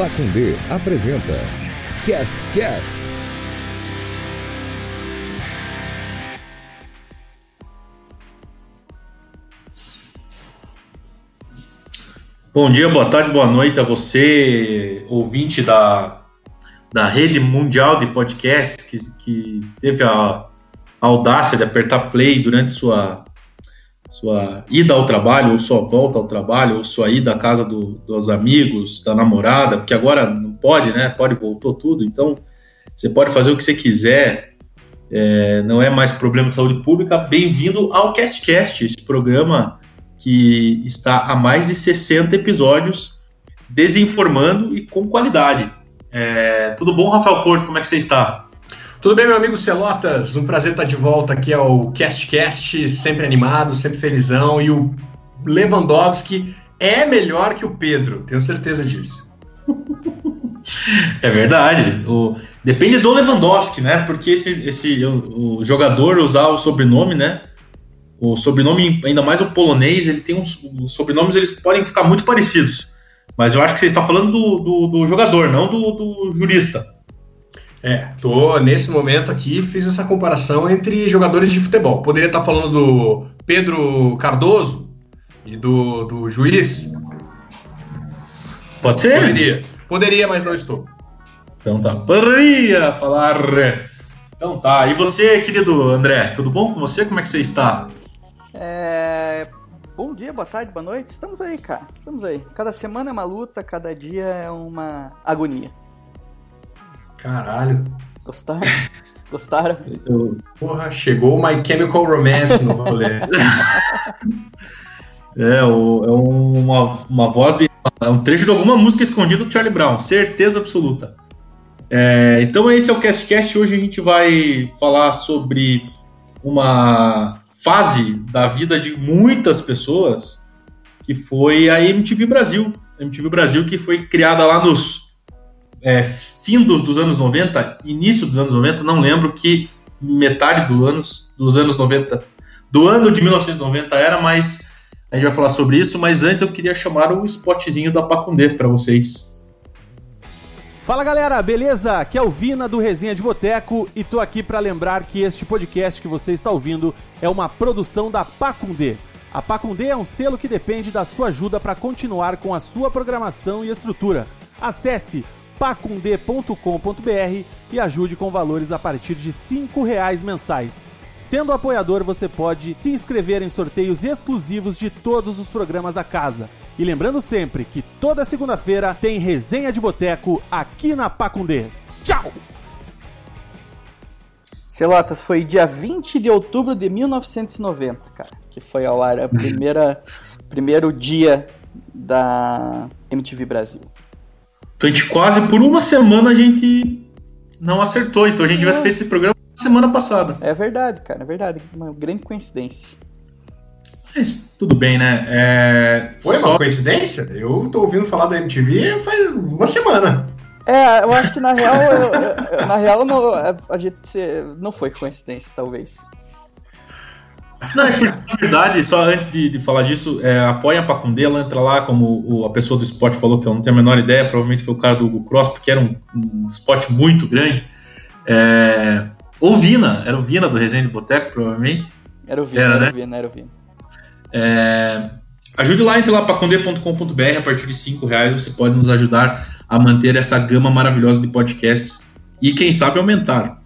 Pacundê apresenta Cast Cast. Bom dia, boa tarde, boa noite a você, ouvinte da, da rede mundial de podcasts que, que teve a, a audácia de apertar play durante sua, sua ida ao trabalho, ou sua volta ao trabalho, ou sua ida à casa do, dos amigos, da namorada, porque agora não pode, né? Pode, voltou tudo, então você pode fazer o que você quiser, é, não é mais problema de saúde pública. Bem-vindo ao CastCast, esse programa que está há mais de 60 episódios desinformando e com qualidade. É, tudo bom, Rafael Porto? Como é que você está? Tudo bem, meu amigo Celotas? Um prazer estar de volta aqui ao CastCast, sempre animado, sempre felizão. E o Lewandowski é melhor que o Pedro, tenho certeza disso. É verdade. O, depende do Lewandowski, né? Porque esse, esse o, o jogador usar o sobrenome, né? O sobrenome, ainda mais o polonês, ele tem uns os sobrenomes, eles podem ficar muito parecidos. Mas eu acho que você está falando do, do, do jogador, não do, do, jurista. É, tô nesse momento aqui, fiz essa comparação entre jogadores de futebol. Poderia estar falando do Pedro Cardoso e do, do juiz. Pode ser? Poderia. Poderia, mas não estou. Então tá. Poderia falar. Então tá. E você, querido André, tudo bom com você? Como é que você está? É... Bom dia, boa tarde, boa noite. Estamos aí, cara. Estamos aí. Cada semana é uma luta, cada dia é uma agonia. Caralho. Gostaram? Gostaram? Eu... Porra, chegou o My Chemical Romance no rolê. é, o, é uma, uma voz de. É um trecho de alguma música escondida do Charlie Brown, certeza absoluta. É, então esse é o CastCast. Hoje a gente vai falar sobre uma fase da vida de muitas pessoas que foi a MTV Brasil. A MTV Brasil que foi criada lá nos é, fim dos, dos, anos 90, início dos anos 90, não lembro que metade do anos, dos anos 90, do ano de 1990 era, mas a gente vai falar sobre isso, mas antes eu queria chamar o spotzinho da Pacundê para vocês. Fala galera, beleza? Aqui é o Vina do Resenha de Boteco e tô aqui para lembrar que este podcast que você está ouvindo é uma produção da Pacundê. A Pacundê é um selo que depende da sua ajuda para continuar com a sua programação e estrutura. Acesse pacundê.com.br e ajude com valores a partir de R$ reais mensais. Sendo apoiador, você pode se inscrever em sorteios exclusivos de todos os programas da casa. E lembrando sempre que toda segunda-feira tem resenha de boteco aqui na Pacundê. Tchau! Celotas, foi dia 20 de outubro de 1990, cara, que foi ao ar a primeira primeiro dia da MTV Brasil. Então a gente quase por uma semana a gente não acertou, então a gente vai ter feito esse programa semana passada. É verdade, cara, é verdade. Uma grande coincidência. Mas tudo bem, né? É... Foi uma Só... coincidência? Eu tô ouvindo falar da MTV faz uma semana. É, eu acho que na real, eu, eu, na real não, a gente não foi coincidência, talvez. Não, é na verdade, só antes de, de falar disso, é, apoia a Pacundê, ela entra lá, como o, a pessoa do esporte falou, que eu não tenho a menor ideia, provavelmente foi o cara do Google Cross, porque era um, um spot muito grande. É, ou Vina, era o Vina do Resenha de Boteco, provavelmente. Era o Vina, era, era né? o Vina, era o Vina. É, ajude lá, entre lá pacondê.com.br, a partir de 5 reais você pode nos ajudar a manter essa gama maravilhosa de podcasts e, quem sabe, aumentar.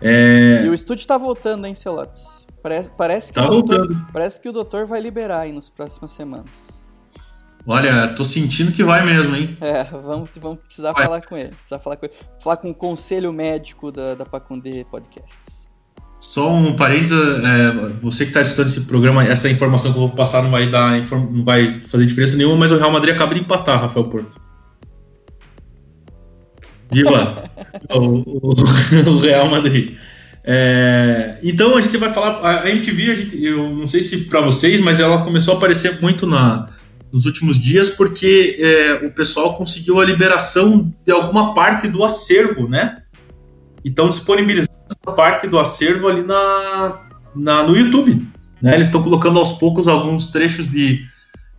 É... E o estúdio está voltando, hein, Celotes? Parece, parece, que tá voltando. Doutor, parece que o doutor vai liberar aí nas próximas semanas. Olha, tô sentindo que vai mesmo, hein? É, vamos, vamos precisar vai. falar com ele. Precisar falar com ele. Falar com o conselho médico da, da Pacundê Podcasts. Só um parênteses, é, você que está estudando esse programa, essa informação que eu vou passar não vai, dar, não vai fazer diferença nenhuma, mas o Real Madrid acaba de empatar, Rafael Porto. Viva o, o, o, Real Madrid. É, então a gente vai falar. A, MTV, a gente, eu não sei se para vocês, mas ela começou a aparecer muito na, nos últimos dias porque é, o pessoal conseguiu a liberação de alguma parte do acervo, né? Então disponibilizando parte do acervo ali na, na no YouTube. Né? Eles estão colocando aos poucos alguns trechos de,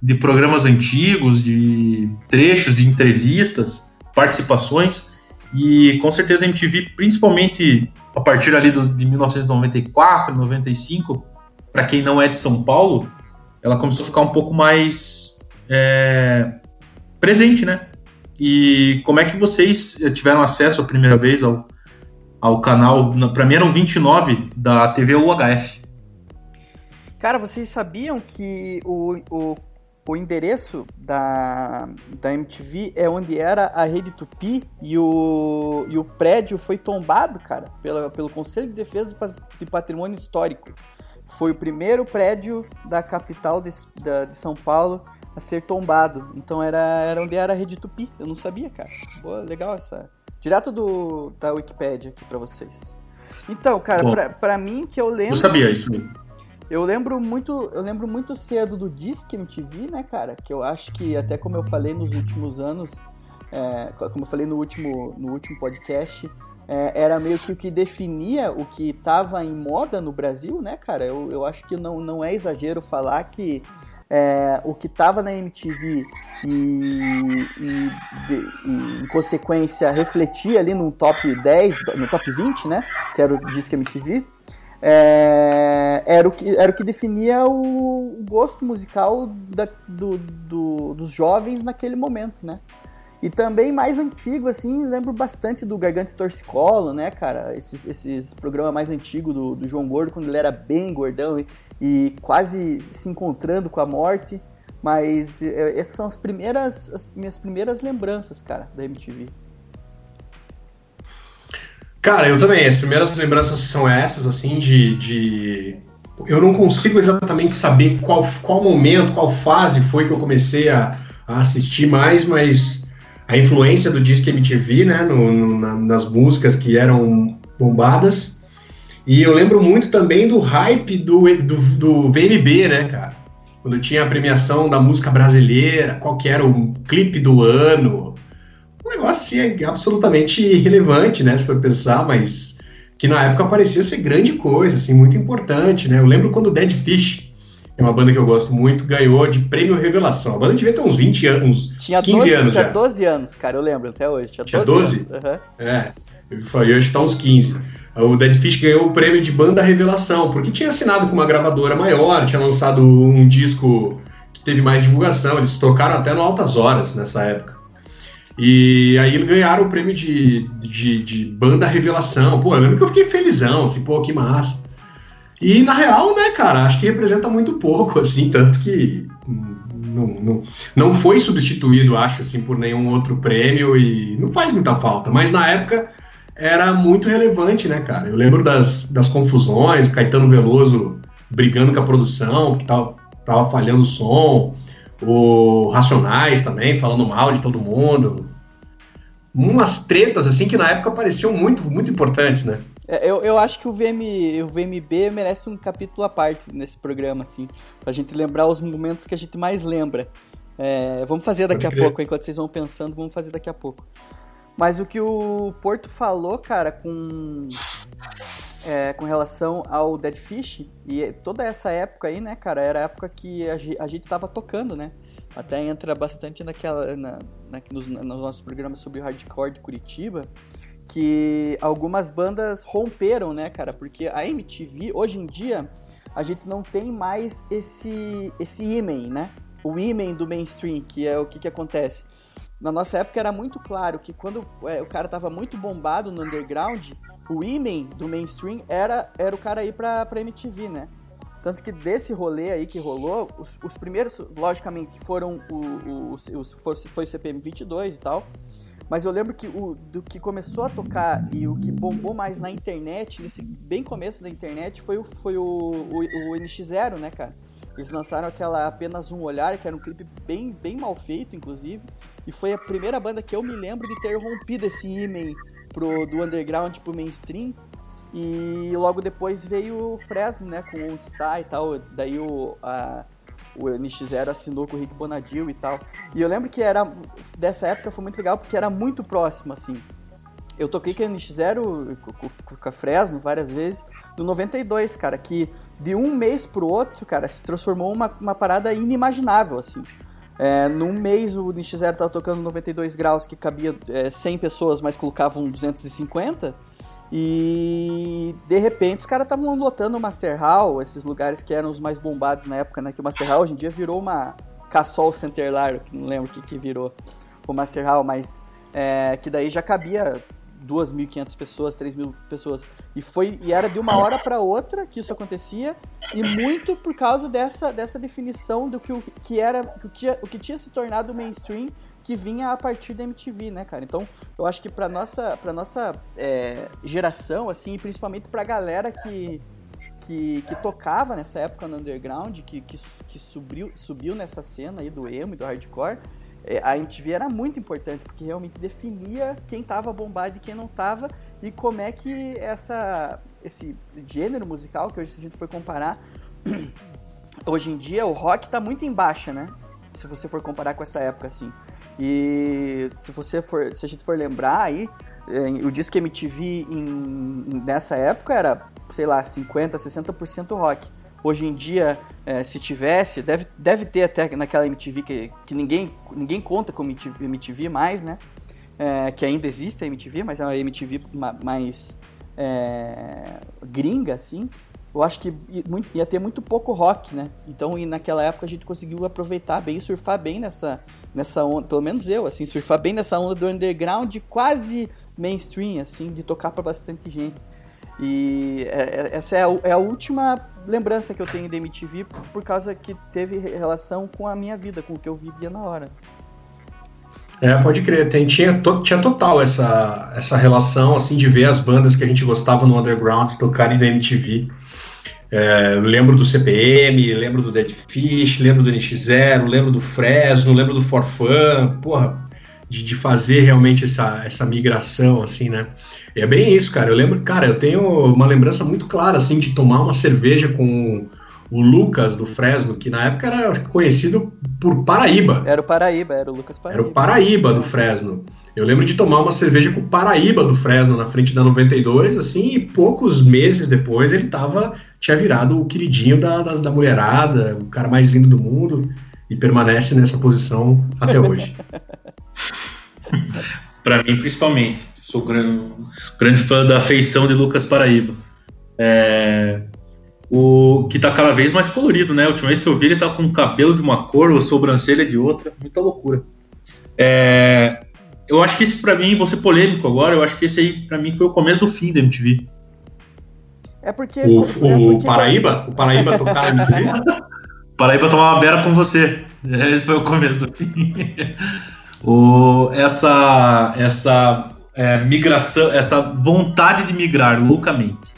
de programas antigos, de trechos de entrevistas. participações e com certeza a MTV, principalmente a partir ali do, de 1994, 95, para quem não é de São Paulo, ela começou a ficar um pouco mais é, presente, né? E como é que vocês tiveram acesso a primeira vez ao, ao canal? Para mim eram 29 da TV UHF. Cara, vocês sabiam que o, o, o endereço da, da MTV é onde era a rede Tupi e o, e o prédio foi tombado, cara, pela, pelo Conselho de Defesa de Patrimônio Histórico. Foi o primeiro prédio da capital de, da, de São Paulo a ser tombado. Então era, era onde era a rede Tupi. Eu não sabia, cara. Boa, legal essa. Direto do, da Wikipedia aqui para vocês. Então, cara, pra, pra mim que eu lembro. Eu sabia isso. Eu lembro muito, eu lembro muito cedo do Disque MTV, né, cara? Que eu acho que até como eu falei nos últimos anos, é, como eu falei no último, no último podcast, é, era meio que o que definia o que estava em moda no Brasil, né, cara? Eu, eu acho que não, não é exagero falar que é, o que estava na MTV e, e, de, e, em consequência refletia ali no top 10, no top 20, né? Que era o Disque MTV. É, era, o que, era o que definia o, gosto musical da, do, do, dos jovens naquele momento, né? E também mais antigo, assim, lembro bastante do Garganta e Torcicolo, né, cara? Esses, esses programas mais antigos do, do João Gordo, quando ele era bem gordão e, e quase se encontrando com a morte. Mas é, essas são as primeiras, as minhas primeiras lembranças, cara, da MTV. Cara, eu também. As primeiras lembranças são essas, assim, de. de... Eu não consigo exatamente saber qual, qual momento, qual fase foi que eu comecei a, a assistir mais, mas a influência do disco MTV, né, no, no, na, nas músicas que eram bombadas. E eu lembro muito também do hype do, do, do VMB, né, cara? Quando tinha a premiação da música brasileira, qual que era o clipe do ano. Negócio assim, absolutamente irrelevante, né, se for pensar, mas que na época parecia ser grande coisa, assim, muito importante, né? Eu lembro quando o Dead Fish é uma banda que eu gosto muito, ganhou de prêmio Revelação. A banda devia ter uns 20 anos, uns tinha 15 12, anos tinha já. 12 anos, cara, eu lembro até hoje. Tinha 12? Tinha 12? Uhum. É, eu acho que tá uns 15. O Dead Fish ganhou o prêmio de banda Revelação, porque tinha assinado com uma gravadora maior, tinha lançado um disco que teve mais divulgação, eles tocaram até no Altas Horas nessa época. E aí ganharam o prêmio de, de, de banda Revelação. Pô, eu lembro que eu fiquei felizão, assim, pô, que massa. E na real, né, cara, acho que representa muito pouco, assim, tanto que não, não, não foi substituído, acho, assim, por nenhum outro prêmio e não faz muita falta. Mas na época era muito relevante, né, cara? Eu lembro das, das confusões, o Caetano Veloso brigando com a produção, que tava, tava falhando o som, o Racionais também, falando mal de todo mundo. Umas tretas, assim, que na época pareciam muito, muito importantes, né? É, eu, eu acho que o, VM, o VMB merece um capítulo à parte nesse programa, assim, pra gente lembrar os momentos que a gente mais lembra. É, vamos fazer daqui a pouco, enquanto vocês vão pensando, vamos fazer daqui a pouco. Mas o que o Porto falou, cara, com, é, com relação ao Dead Fish, e toda essa época aí, né, cara, era a época que a, a gente tava tocando, né? Até entra bastante naquela, na, na, nos, nos nossos programas sobre hardcore de Curitiba que algumas bandas romperam, né, cara? Porque a MTV, hoje em dia, a gente não tem mais esse, esse imen, né? O imen do mainstream, que é o que, que acontece. Na nossa época era muito claro que quando é, o cara tava muito bombado no underground, o imen do mainstream era, era o cara ir pra, pra MTV, né? Tanto que desse rolê aí que rolou, os, os primeiros, logicamente, foram o, o, o, foi o CPM 22 e tal, mas eu lembro que o do que começou a tocar e o que bombou mais na internet, nesse bem começo da internet, foi o, foi o, o, o NX0, né, cara? Eles lançaram aquela Apenas Um Olhar, que era um clipe bem, bem mal feito, inclusive. E foi a primeira banda que eu me lembro de ter rompido esse imen pro, do underground pro mainstream. E logo depois veio o Fresno, né, com o Star e tal. Daí o, a, o NX0 assinou com o Rick Bonadil e tal. E eu lembro que era dessa época foi muito legal porque era muito próximo, assim. Eu toquei com o NX0, com, com a Fresno várias vezes, no 92, cara, que de um mês pro outro, cara, se transformou uma, uma parada inimaginável, assim. É, num mês o NX0 tava tocando 92 graus, que cabia é, 100 pessoas, mas colocavam 250. E de repente os caras estavam lotando o Master Hall, esses lugares que eram os mais bombados na época, né? Que o Master Hall hoje em dia virou uma Cassol Centerlar, que não lembro o que, que virou o Master Hall, mas é, que daí já cabia 2.500 pessoas, 3.000 pessoas. E foi e era de uma hora para outra que isso acontecia, e muito por causa dessa, dessa definição do que, que era o que, o que tinha se tornado mainstream que vinha a partir da MTV, né, cara? Então, eu acho que para nossa para nossa é, geração assim, principalmente pra galera que que, que tocava nessa época no underground, que, que, que subiu, subiu nessa cena aí do emo e do hardcore, a MTV era muito importante, porque realmente definia quem estava bombado e quem não estava, e como é que essa, esse gênero musical, que hoje se a gente for comparar, hoje em dia o rock está muito em baixa, né? Se você for comparar com essa época, assim. E se você for, se a gente for lembrar aí, é, o disco MTV em, nessa época era, sei lá, 50, 60% rock. Hoje em dia, é, se tivesse, deve, deve ter até naquela MTV que, que ninguém, ninguém conta como MTV, MTV mais, né? É, que ainda existe a MTV, mas é uma MTV mais é, gringa, assim. Eu acho que ia ter muito pouco rock, né? Então, e naquela época a gente conseguiu aproveitar bem, surfar bem nessa, nessa onda, pelo menos eu, assim, surfar bem nessa onda do underground quase mainstream, assim, de tocar para bastante gente. E é, é, essa é a, é a, última lembrança que eu tenho da MTV por causa que teve relação com a minha vida, com o que eu vivia na hora. É, pode crer. Tem, tinha, to, tinha total essa, essa relação, assim, de ver as bandas que a gente gostava no underground tocarem na MTV. É, lembro do CPM, lembro do Dead Fish, lembro do NX0, lembro do Fresno, lembro do Forfan, porra, de, de fazer realmente essa, essa migração, assim, né? E é bem isso, cara. Eu lembro, cara, eu tenho uma lembrança muito clara, assim, de tomar uma cerveja com o Lucas do Fresno, que na época era conhecido por Paraíba. Era o Paraíba, era o Lucas Paraíba. Era o Paraíba do Fresno. Eu lembro de tomar uma cerveja com o Paraíba do Fresno na frente da 92, assim, e poucos meses depois ele tava, tinha virado o queridinho da, da, da mulherada, o cara mais lindo do mundo, e permanece nessa posição até hoje. para mim, principalmente. Sou grande, grande fã da feição de Lucas Paraíba. É, o que tá cada vez mais colorido, né? A última vez que eu vi ele tá com o cabelo de uma cor, a sobrancelha de outra, muita loucura. É, eu acho que esse para mim, vou ser polêmico agora, eu acho que esse aí para mim foi o começo do fim da MTV. É porque o, é porque... Paraíba, o Paraíba tocar MTV. Paraíba tomar uma beira com você. Esse foi o começo do fim. o, essa essa é, migração, essa vontade de migrar loucamente,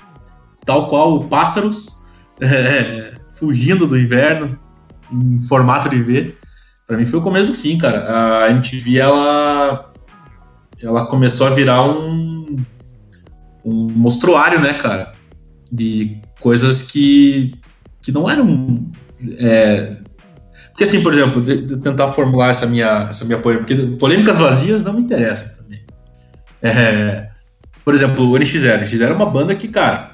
tal qual pássaros é, fugindo do inverno em formato de V, para mim foi o começo do fim, cara. A MTV ela ela começou a virar um um monstruário, né, cara, de coisas que que não eram é, porque assim, por exemplo, de, de tentar formular essa minha, essa minha polêmica, porque polêmicas vazias não me interessam também. É, por exemplo, o NX0. O NX0 é uma banda que, cara,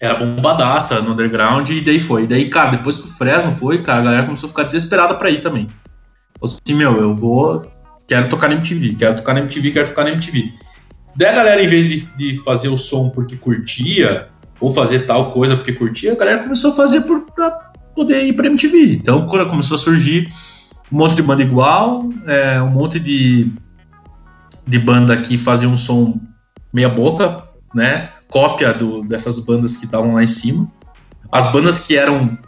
era bombadaça no underground e daí foi. E daí, cara, depois que o Fresno foi, cara, a galera começou a ficar desesperada pra ir também. Assim, meu, eu vou. Quero tocar na MTV, quero tocar na MTV, quero tocar na MTV. Daí a galera, em vez de, de fazer o som porque curtia, ou fazer tal coisa porque curtia, a galera começou a fazer por, pra poder ir pra MTV. Então, quando começou a surgir um monte de banda igual, é, um monte de, de banda que fazia um som meia boca, né? Cópia do, dessas bandas que estavam lá em cima. As bandas que eram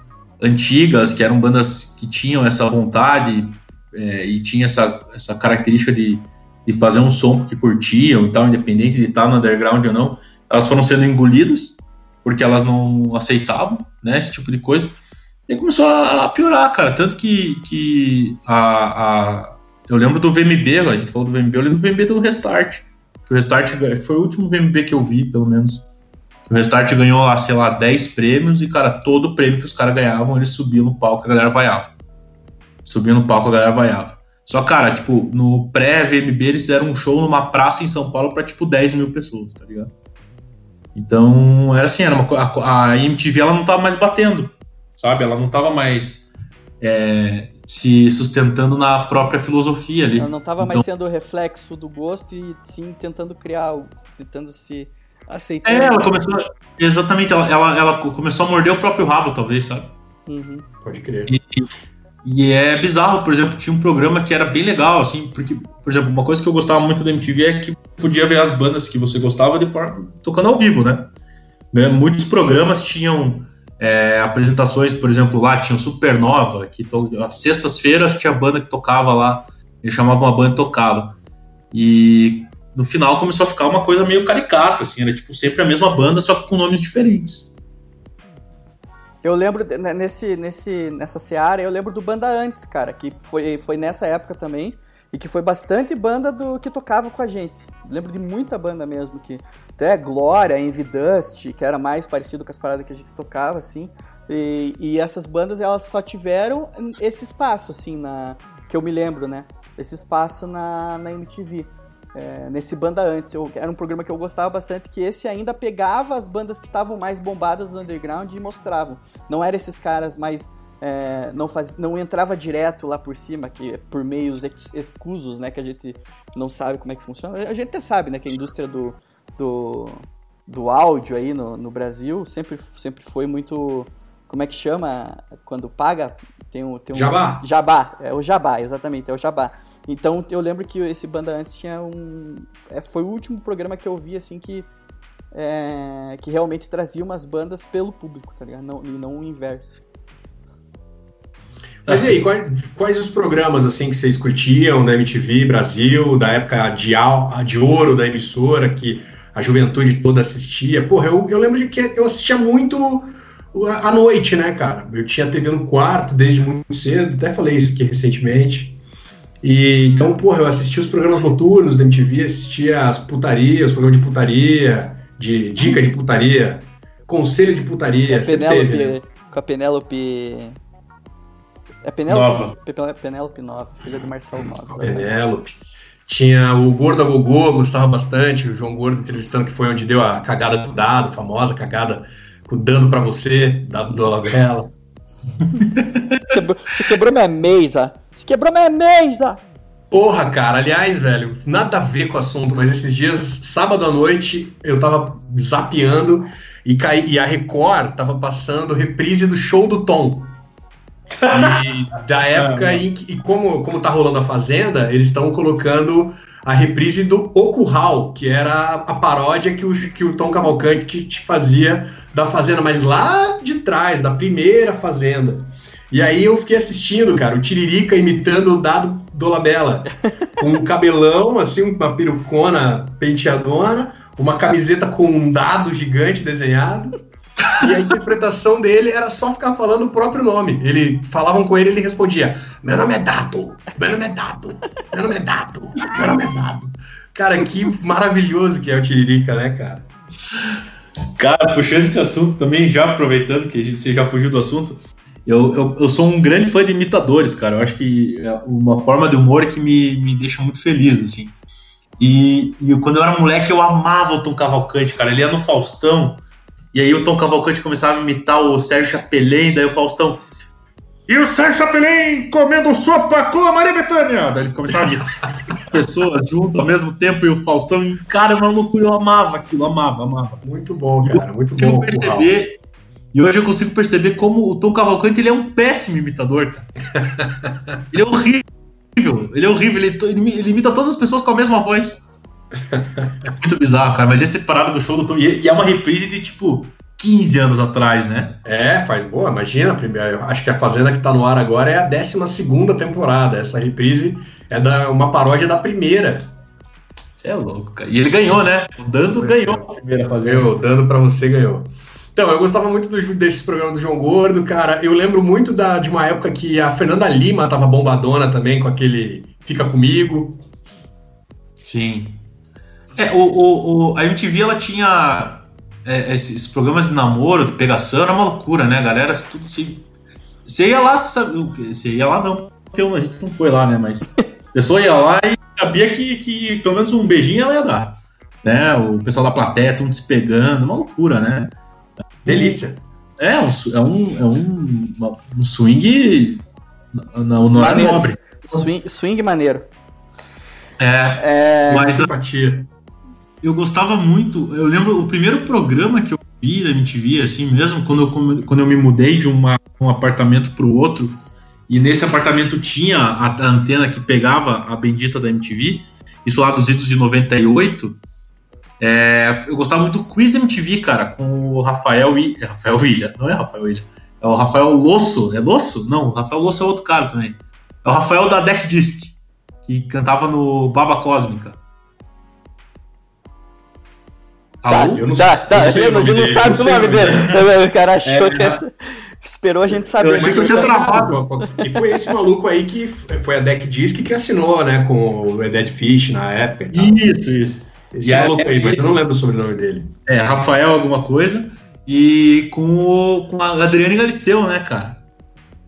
antigas, que eram bandas que tinham essa vontade é, e tinha essa, essa característica de, de fazer um som que curtiam e tal, independente de estar no underground ou não, elas foram sendo engolidas porque elas não aceitavam, né, esse tipo de coisa. E começou a, piorar, cara. Tanto que, que a, a, eu lembro do VMB, a gente falou do VMB, eu lembro do VMB do Restart. Que o Restart foi o último VMB que eu vi, pelo menos. O Restart ganhou, sei lá, 10 prêmios e, cara, todo prêmio que os caras ganhavam, eles subiam no palco a galera vaiava. Subia no palco a galera vaiava. Só, cara, tipo, no pré-VMB eles fizeram um show numa praça em São Paulo pra, tipo, 10 mil pessoas, tá ligado? Então, era assim, era uma, a, a MTV ela não tava mais batendo sabe? Ela não estava mais é, se sustentando na própria filosofia ali. Ela não estava então, mais sendo reflexo do gosto e sim tentando criar algo, tentando se aceitar. É, ela começou. Exatamente, ela, ela, ela começou a morder o próprio rabo, talvez, sabe? Uhum. Pode crer. E, e é bizarro, por exemplo, tinha um programa que era bem legal, assim, porque, por exemplo, uma coisa que eu gostava muito da MTV é que podia ver as bandas que você gostava de forma tocando ao vivo, né? né? Muitos programas tinham é, apresentações, por exemplo, lá tinha o Supernova, que to... às sextas-feiras tinha banda que tocava lá, eles chamavam uma banda e tocava. E no final começou a ficar uma coisa meio caricata, assim, era tipo sempre a mesma banda, só com nomes diferentes. Eu lembro né, nesse, nesse, nessa seara, eu lembro do Banda Antes, cara, que foi, foi nessa época também. E que foi bastante banda do que tocava com a gente. Lembro de muita banda mesmo, que até Glória, Envy Dust, que era mais parecido com as paradas que a gente tocava, assim. E, e essas bandas, elas só tiveram esse espaço, assim, na que eu me lembro, né? Esse espaço na, na MTV é, nesse Banda Antes. Eu, era um programa que eu gostava bastante, que esse ainda pegava as bandas que estavam mais bombadas no underground e mostravam. Não era esses caras mais... É, não, faz, não entrava direto lá por cima, que por meios ex, escusos, né, que a gente não sabe como é que funciona. A gente até sabe, né, que a indústria do, do, do áudio aí no, no Brasil sempre, sempre foi muito... Como é que chama quando paga? Tem um, tem um jabá. Jabá, é o jabá, exatamente, é o jabá. Então eu lembro que esse Banda Antes tinha um. É, foi o último programa que eu vi assim que. É, que realmente trazia umas bandas pelo público, tá ligado? Não, e não o inverso. Mas e aí, quais, quais, os programas assim que vocês curtiam da MTV Brasil, da época de, de ouro da emissora, que a juventude toda assistia? Porra, eu, eu lembro de que eu assistia muito à noite, né, cara? Eu tinha TV no quarto desde muito cedo, até falei isso aqui recentemente. E, então, porra, eu assistia os programas noturnos da MTV, assistia as putarias, os programas de putaria, de dica de putaria, conselho de putaria. Com a Penélope, né? com a Penélope... É Penélope? Nova. Penélope Nova, filha do Marcelo Nova. Penélope. Tinha o Gordo a Gogô, gostava bastante, o João Gordo entrevistando, que foi onde deu a cagada do dado, famosa cagada com dando pra você, dado do Dolabella. Você quebrou minha mesa. Quebrou minha mesa! Porra, cara, aliás, velho, nada a ver com o assunto, mas esses dias, sábado à noite, eu tava zapeando e, caí, e a Record tava passando reprise do show do Tom. E da época em que, e como, como tá rolando a Fazenda, eles estão colocando a reprise do O Curral, que era a paródia que o, que o Tom Cavalcante te fazia da Fazenda, mas lá de trás, da primeira Fazenda. E aí eu fiquei assistindo, cara, o Tiririca imitando o Dado Dolabella. Com um cabelão, assim, uma perucona penteadona, uma camiseta com um dado gigante desenhado. E a interpretação dele era só ficar falando o próprio nome. Ele falavam com ele, ele respondia: Meu nome é Dado, meu nome é Dado, meu nome é Dado, meu nome é Dado. Cara, que maravilhoso que é o Tiririca, né, cara? Cara, puxando esse assunto também, já aproveitando que você já fugiu do assunto, eu, eu, eu, sou um grande fã de imitadores, cara. Eu acho que é uma forma de humor que me, me deixa muito feliz, assim. E, e quando eu era moleque, eu amava o Tom Cavalcante, cara. Ele ia no Faustão, e aí o Tom Cavalcante começava a imitar o Sérgio Chapelin, daí o Faustão. E o Sérgio Chapelin comendo sopa com a Maria Bethânia! Daí ele começava a imitar pessoas junto ao mesmo tempo, e o Faustão, cara, maluco, eu amava aquilo, amava, amava. Muito bom, cara, muito bom. perceber e hoje eu consigo perceber como o Tom Cavalcante ele é um péssimo imitador, cara. ele é horrível. Ele é horrível. Ele, ele, imita todas as pessoas com a mesma voz. É muito bizarro, cara. Mas esse parado do show do Tom. E é uma reprise de tipo 15 anos atrás, né? É, faz boa. Imagina, primeiro. Acho que a Fazenda que tá no ar agora é a 12 temporada. Essa reprise é da, uma paródia da primeira. Você é louco, cara. E ele ganhou, né? O Dando ganhou a primeira Fazenda. Eu, Dando pra você ganhou. Então, eu gostava muito do, desses programas do João Gordo, cara. Eu lembro muito da, de uma época que a Fernanda Lima tava bombadona também com aquele Fica Comigo. Sim. É, o, o, o a MTV ela tinha é, esses programas de namoro, de pegação, era uma loucura, né, galera? Tudo se. Você ia lá, você ia lá não, porque a gente não foi lá, né? Mas a pessoa ia lá e sabia que, que pelo menos um beijinho ela ia dar. Né? O pessoal da plateia, tudo se pegando, uma loucura, né? Delícia. É, um, é, um, é um, um swing Não, não era nobre. Swing, swing maneiro. É, é... mas simpatia. Eu gostava muito. Eu lembro o primeiro programa que eu vi da MTV, assim mesmo, quando eu, quando eu me mudei de uma, um apartamento para o outro, e nesse apartamento tinha a, a, antena que pegava a bendita da MTV, isso lá dos idos de 98. É, eu gostava muito do Quiz MTV, cara, com o Rafael, I, Rafael Ilha, não é Rafael Ilha, é o Rafael Losso, é Losso? Não, o Rafael Losso é outro cara também. É o Rafael da Deck Disc, que cantava no Baba Cósmica. Tá, Alô? Eu não, tá, tá, eu, sei, mas não sabe o nome dele. O cara achou é, que. É. Esperou a gente saber. Mas eu tinha travado. E foi esse maluco aí que foi a Deck Disc que assinou, né, com o Dead Fish na época. Isso, isso. Esse e maluco é, aí, mas eu não lembro o sobrenome dele. É, Rafael alguma coisa. E com, o, com a Adriane Galisteu, né, cara?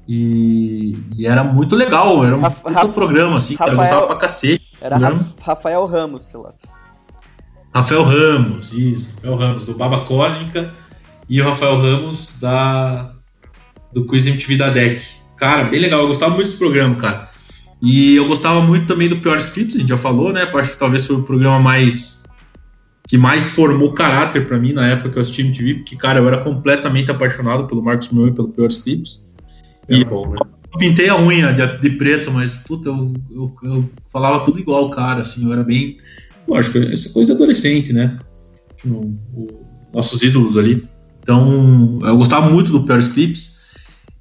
E, e, era muito legal, era um Rafa, programa, assim, Rafael, que eu gostava pra cacete. Era Rafael Ramos, sei lá. Rafael Ramos, isso, Rafael Ramos, do Baba Cósmica, e o Rafael Ramos da do Quiz MTV da DEC. Cara, bem legal, eu gostava muito desse programa, cara. E eu gostava muito também do Piores Clips, a gente já falou, né? Acho que talvez foi o programa mais que mais formou caráter para mim na época que eu assisti MTV, porque, cara, eu era completamente apaixonado pelo Marcos Mion e pelo Piores Clips. É e bom, né? Eu pintei a unha de, de preto, mas, puta, eu, eu, eu, falava tudo igual, cara, assim, eu era bem. Lógico, essa coisa adolescente, né? Tipo, o, nossos ídolos ali. Então, eu gostava muito do Piores Clips.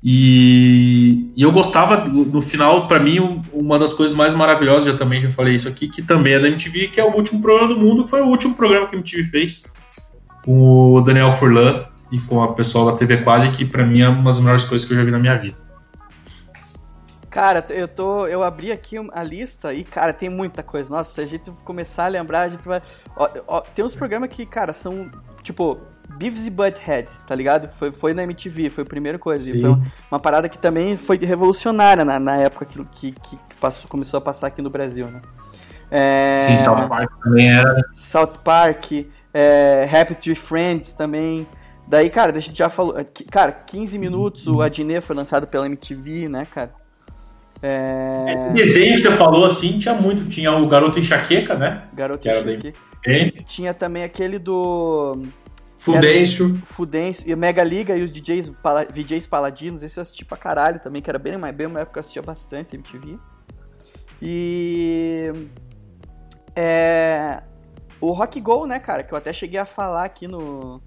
E, e eu gostava, no final, para mim, uma das coisas mais maravilhosas, já também já falei isso aqui, que também é da MTV, que é o último programa do mundo, que foi o último programa que a MTV fez com o Daniel Furlan e com a pessoal da TV Quase, que para mim é uma das melhores coisas que eu já vi na minha vida. Cara, eu tô. Eu abri aqui a lista e, cara, tem muita coisa. Nossa, se a gente começar a lembrar, a gente vai. Ó, ó, tem uns programas que, cara, são. Tipo, Beavis e Butthead, tá ligado? Foi, foi na MTV, foi a primeira coisa. Sim. Foi uma, uma, parada que também foi revolucionária na, na época que, que, que passou, começou a passar aqui no Brasil, né? É, Sim, South Park também era. South Park, é, Happy Tree Friends também. Daí, cara, a gente já falou. Cara, 15 minutos, o Adnet foi lançado pela MTV, né, cara? É... Desenho que você falou assim, tinha muito. Tinha o Garoto Enxaqueca, né? Garoto Enxaqueca. Tinha também aquele do. Fudêncio. Fudêncio. E o Mega Liga e os DJs, pala, DJs Paladinos, esse eu assisti pra caralho também, que era bem, mais bem uma época eu assistia bastante MTV. E. É. O Rock Go, né, cara, que eu até cheguei a falar aqui no.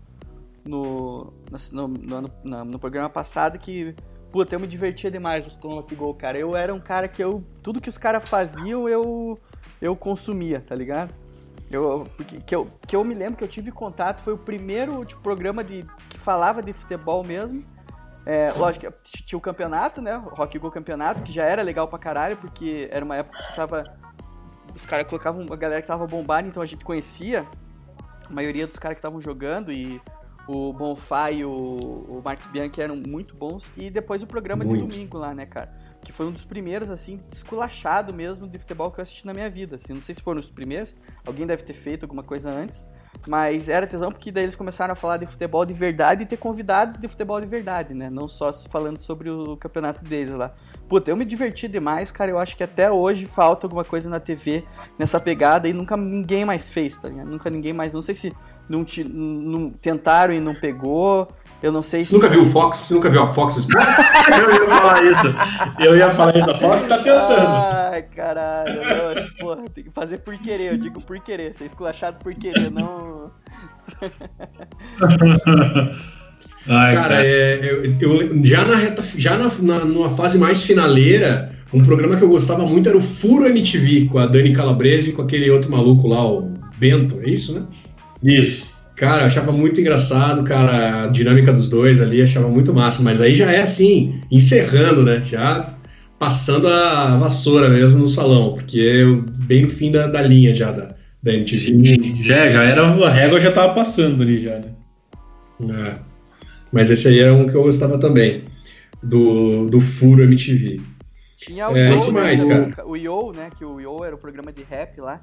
No, no, no, no, no programa passado que Puta, eu me divertia demais com Rock Go, cara. Eu era um cara que eu. Tudo que os caras faziam, eu. Eu consumia, tá ligado? Eu, que, eu, que eu me lembro que eu tive contato, foi o primeiro tipo, programa de, que falava de futebol mesmo. É, lógico, tinha o campeonato, né? O Rock Go Campeonato, que já era legal pra caralho, porque era uma época que tava. Os caras colocavam a galera que tava bombando, então a gente conhecia a maioria dos caras que estavam jogando e o Bonfá e o, o Mark Bianchi eram muito bons. E depois o programa muito. de domingo lá, né, cara? que foi um dos primeiros, assim, esculachado mesmo de futebol que eu assisti na minha vida. Assim, não sei se foram os primeiros, alguém deve ter feito alguma coisa antes, mas era tesão porque daí eles começaram a falar de futebol de verdade e ter convidados de futebol de verdade, né? Não só falando sobre o campeonato deles lá. Puta, eu me diverti demais, cara. Eu acho que até hoje falta alguma coisa na TV nessa pegada e nunca ninguém mais fez, tá ligado? Nunca ninguém mais. Não sei se não, não tentaram e não pegou. Eu não sei se. Nunca viu o Fox? Você nunca viu a Fox Sports? eu ia falar isso. Eu ia falar isso. A Fox tá tentando. Ai, caralho. Não, porra, tem que fazer por querer. Eu digo por querer. Ser esculachado por querer, não. Ai, cara, cara. É, eu, eu, já, na reta, já na, na, numa fase mais finaleira, um programa que eu gostava muito era o Furo MTV, com a Dani Calabrese e com aquele outro maluco lá, o Bento, é isso, né? Isso. Cara, eu achava muito engraçado, cara, a dinâmica dos dois ali, achava muito massa, mas aí já é assim, encerrando, né? Já passando a vassoura mesmo no salão, porque é bem no fim da, da linha já da, da MTV. Sim, já, já era, a régua já tava passando ali já, né? É. Mas esse aí era um que eu gostava também, do, do Furo MTV. Tinha o é, Yo, mais, né? cara? O Yo, né? Que o Yo era o programa de rap lá.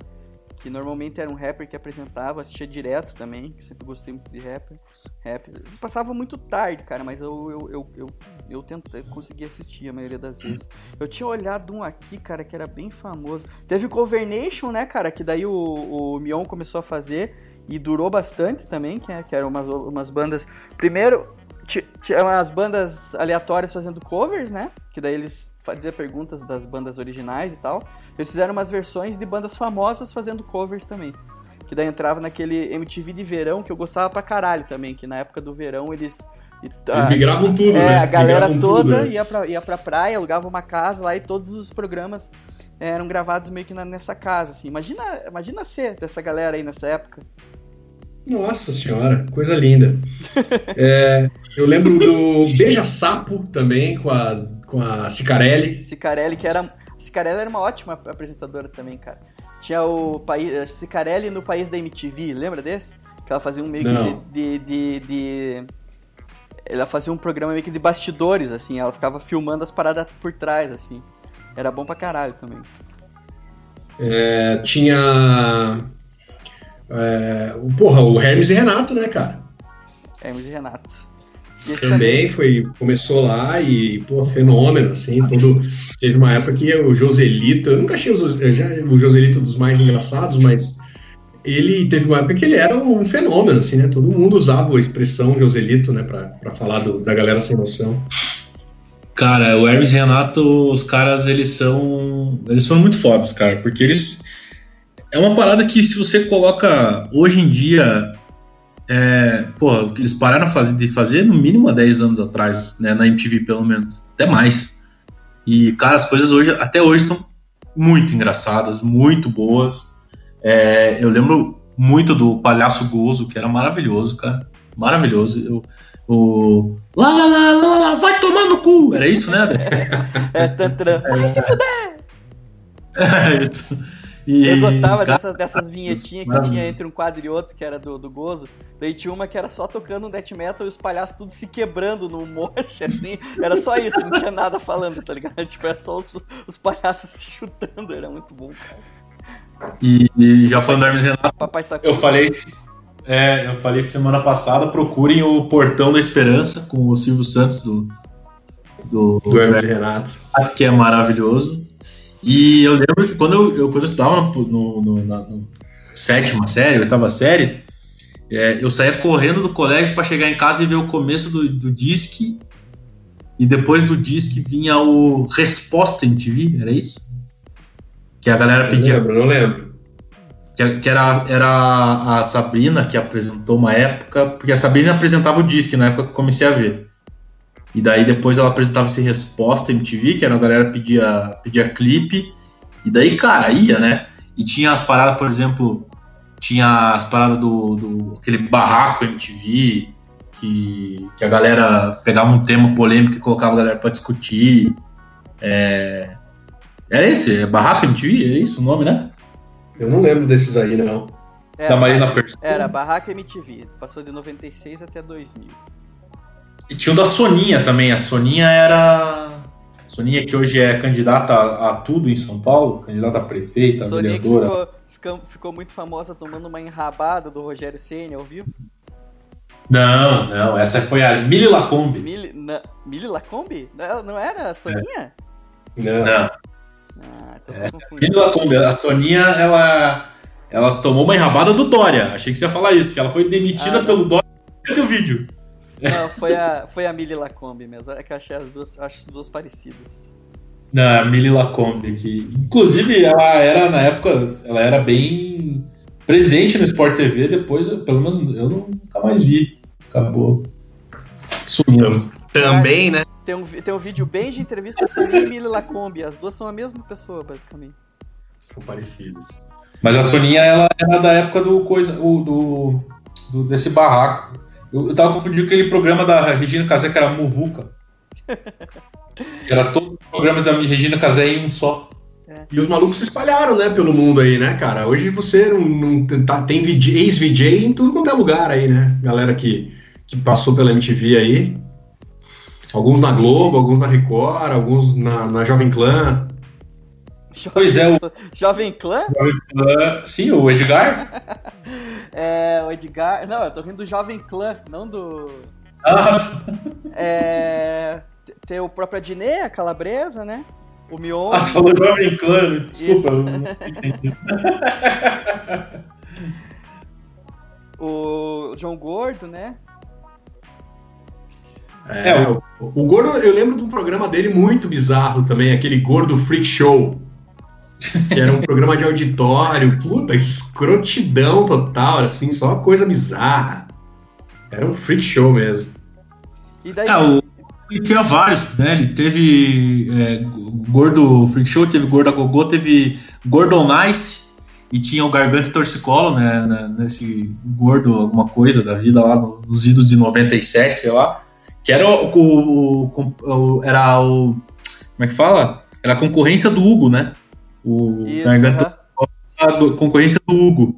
Que normalmente era um rapper que apresentava, assistia direto também, que sempre gostei muito de rapper. Rap. Passava muito tarde, cara, mas eu, eu, eu, eu, eu tentei, consegui assistir a maioria das vezes. Eu tinha olhado um aqui, cara, que era bem famoso. Teve Cover Nation, né, cara, que daí o, o Mion começou a fazer e durou bastante também, que, é, que eram umas, umas bandas... Primeiro, tinha umas bandas aleatórias fazendo covers, né, que daí eles faziam perguntas das bandas originais e tal. Eles fizeram umas versões de bandas famosas fazendo covers também. Que daí entrava naquele MTV de verão que eu gostava pra caralho também, que na época do verão eles. Eles migravam tudo, é, né? A galera migravam toda tudo, né? ia, pra, ia pra praia, alugava uma casa lá e todos os programas eram gravados meio que na, nessa casa, assim. Imagina, imagina ser dessa galera aí nessa época. Nossa senhora, coisa linda. é, eu lembro do Beija Sapo também, com a, com a Cicarelli. Cicarelli, que era. Cicarelli era uma ótima apresentadora também, cara. Tinha o país. Cicarelli no país da MTV, lembra desse? Que ela fazia um meio de, de, de, de- Ela fazia um programa meio que de bastidores, assim. Ela ficava filmando as paradas por trás, assim. Era bom pra caralho também. É, tinha. É, porra, o Hermes e Renato, né, cara? Hermes e Renato. Também foi, começou lá e, pô, fenômeno, assim, todo, teve uma época que o Joselito, eu nunca achei o, já, o Joselito dos mais engraçados, mas ele teve uma época que ele era um fenômeno, assim, né, todo mundo usava a expressão Joselito, né, pra falar do- da galera sem noção. Cara, o Hermes e Renato, os caras, eles são. Eles são muito fodas, cara, porque eles. É uma parada que se você coloca hoje em dia. É, porra, o que eles pararam de fazer no mínimo há 10 anos atrás, né? Na MTV, pelo menos. Até mais. E, cara, as coisas hoje, até hoje, são muito engraçadas, muito boas. É, eu lembro muito do Palhaço Gozo, que era maravilhoso, cara. Maravilhoso. Eu, o. Lá, lá, lá, lá, lá, vai tomar no cu! Era isso, né? É, tantran. Vai se fuder! É isso. E, Eu gostava cara, dessas, dessas vinhetinhas que tinha entre um quadro e outro, que era do, do Gozo. Daí tinha uma que era só tocando um death metal e os palhaços tudo se quebrando no moche, assim. Era só isso, não tinha nada falando, tá ligado? Tipo, era só os, os palhaços se chutando, era muito bom, cara. E, e já falando do Hermes Renato, Papai sacou. eu falei. É, eu falei que semana passada procurem o Portão da Esperança com o Silvio Santos do, do, Do Hermes Renato. Renato, que é maravilhoso. E eu lembro que quando eu, eu- quando eu estudava no, no, no- na no sétima série, oitava série, é, eu saía correndo do colégio para chegar em casa e ver o começo do, do Disque. E depois do Disque vinha o Resposta MTV, era isso? Que a galera Não pedia lembro, não lembro. que, que era, era a Sabrina que apresentou uma época, porque a Sabrina apresentava o Disque na época que eu comecei a ver. E daí depois ela apresentava esse Resposta MTV, que era a galera pedia, pedia clipe, e daí, cara, ia, né? E tinha as paradas, por exemplo, tinha as paradas do, do aquele barraco MTV, que, que a galera pegava um tema polêmico e colocava a galera pra discutir. É... Era esse? É Barraco MTV? Era isso o nome, né? Eu não lembro desses aí, não. Era, da Marina Persson. Era Barraca MTV. Passou de 96 até 2000. E tinha o da Soninha também. A Soninha era. Soninha que hoje é candidata a, a tudo em São Paulo, candidata a prefeita, a Soninha que vereadora. ficou, ficou, ficou muito famosa tomando uma enrabada do Rogério Senna ao vivo. Não, não, essa foi a Mili Lacombe. Mili, na, Mili Lacombe? Não, não era a Soninha? Não. Não, Ah, então É, Mili. Lacombe. A Soninha, ela, ela tomou uma enrabada do Dória. Achei que você ia falar isso, que ela foi demitida Ah, pelo Dória no teu vídeo. Não, foi a, foi a Mili Lacombe mesmo. É que eu achei as duas, acho as duas parecidas. Não, a Mili Lacombe, que inclusive ela era na época, ela era bem presente no Sport TV, depois, eu, pelo menos eu nunca mais vi. Acabou sumindo. Também, né? Tem um, tem um vídeo bem de entrevista da Soninha e Mili Lacombe. As duas são a mesma pessoa, basicamente. São parecidos. Mas a Soninha, ela era da época do coisa, o, do, do- desse barraco. Eu, eu tava confundindo com aquele programa da Regina Casé que era Muvuca. Era todos os programas da Regina Casé em um só. E os malucos se espalharam, né, pelo mundo aí, né, cara? Hoje você não, não tá- tem VJ ex-VJ em tudo quanto é lugar aí, né? Galera que, que passou pela MTV aí. Alguns na Globo, alguns na Record, alguns na, na Jovem Clã. Jovem, Pois é, o- Jovem Clã? Ah, sim, o Edgar. É, o Edgar. Não, eu tô rindo do Jovem Clã, não do. Ah, É. Tem o próprio Adnet, a Calabresa, né? O Mion. ah, você falou Jovem Clã, desculpa. eu não entendi. O João Gordo, né? É, É, o, o Gordo, eu lembro de um programa dele muito bizarro também, aquele Gordo Freak Show. Que era um programa de auditório, puta, escrotidão total, assim, só coisa bizarra. Era um freak show mesmo. E daí. É, o, ele tinha vários, né? Ele teve é, Gordo Freak Show, teve Gordo a Gogô, teve Gordo Nice e tinha o Garganta e Torcicolo, né? Nesse Gordo alguma coisa da vida lá no- nos idos de 97, sei lá. Que era o, o- o- o- era o. Como é que fala? Era a concorrência do Hugo, né? O Isso, Garganta a do- concorrência do Hugo.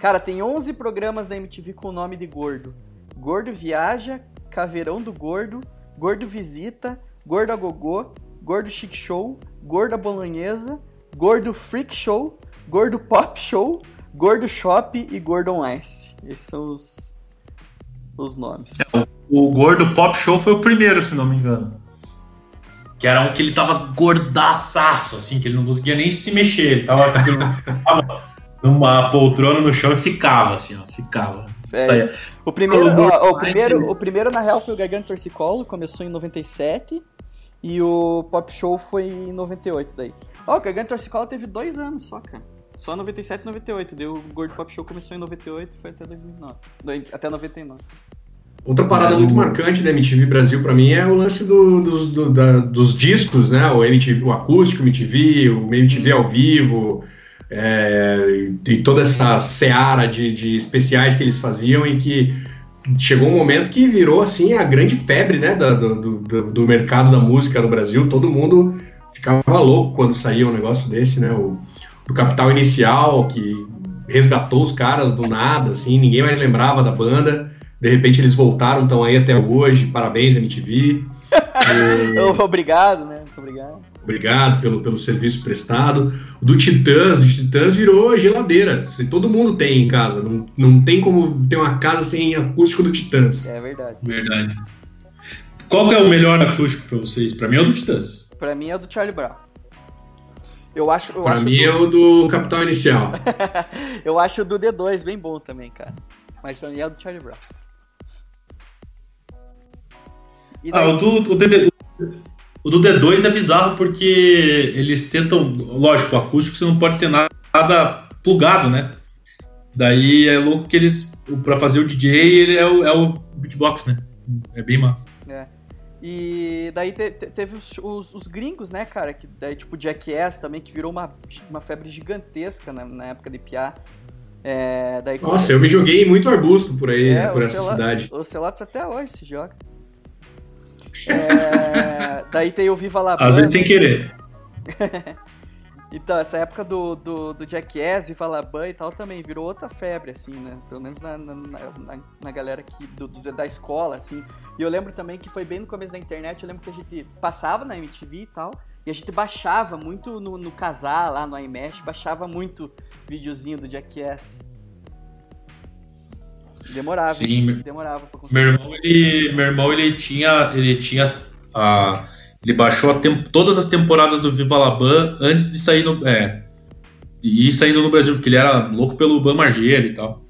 Cara, tem 11 programas da MTV com o nome de Gordo: Gordo Viaja, Caveirão do Gordo, Gordo Visita, Gordo a Gogô, Gordo Chic Show, Gordo a Bolonhesa, Gordo Freak Show, Gordo Pop Show, Gordo Shop e Gordo on Ice. Esses são os, os nomes. O Gordo Pop Show foi o primeiro, se não me engano. Que era um que ele tava gordaçaço, assim, que ele não conseguia nem se mexer. Ele tava, numa poltrona no chão e ficava, assim, ó. Ficava. É, o, primeiro, ó, o, primeiro, né? o primeiro, na real, foi o Garganta Torcicolo, começou em 97. E o Pop Show foi em 98 daí. Ó, o Garganta Torcicolo teve dois anos só, cara. Só 97 e 98. Deu o Gordo Pop Show começou em 98 e foi até 2009. Dois- Até 99. Outra parada muito marcante da MTV Brasil pra mim é o lance do- dos, do- da- dos discos, né? O, MTV, o acústico MTV, o MTV ao vivo, é, e, toda essa seara de, de especiais que eles faziam e que chegou um momento que virou assim a grande febre, né? da- do, do, do- do mercado da música no Brasil. Todo mundo ficava louco quando saía um negócio desse, né? O, do Capital Inicial, que resgatou os caras do nada, assim, ninguém mais lembrava da banda. De repente eles voltaram, estão aí até hoje. Parabéns, MTV. Ô, Obrigado, né? Muito obrigado. Obrigado pelo, pelo serviço prestado. O do Titãs, do Titãs virou geladeira. Se todo mundo tem em casa. Não, não tem como ter uma casa sem acústico do Titãs. É verdade. Verdade. Qual que é o melhor acústico pra vocês? Pra mim é o do Titãs. Pra mim é o do Charlie Brown. Eu acho, eu Pra acho mim do- é o do Capital Inicial. Eu acho o do D2 bem bom também, cara. Mas pra mim é o do Charlie Brown. Ah, daí, o do, o, DD o do D2 é bizarro porque eles tentam. Lógico, o acústico você não pode ter nada, plugado, né? Daí é louco que eles. Pra fazer o DJ, ele é o, é o beatbox, né? É bem massa. e daí te- te- teve os, os- os gringos, né, cara? Que daí, tipo, Jackass também, que virou uma, uma febre gigantesca na, na época de Piá. É, daí, Nossa, eu me joguei muito arbusto por aí, É, né, por essa cidade. Os Celotes até hoje se joga. É, daí tem o Viva La Às Banda. vezes sem querer. Então, essa época do, do, do Jackass, Viva La e tal também virou outra febre, assim, né? Pelo menos na, na, na, na galera aqui do, do- da escola, assim. E eu lembro também que foi bem no começo da internet, eu lembro que a gente passava na MTV e tal, e a gente baixava muito no, no casar lá no iMesh, baixava muito videozinho do Jackass. Demorava, Sim, demorava pra conseguir. Meu irmão, ele, meu irmão, ele tinha. Ele tinha. A, ele baixou a tem- todas as temporadas do Viva La Bam antes de sair no. É, de ir saindo no Brasil, porque ele era louco pelo Ban Margera e tal.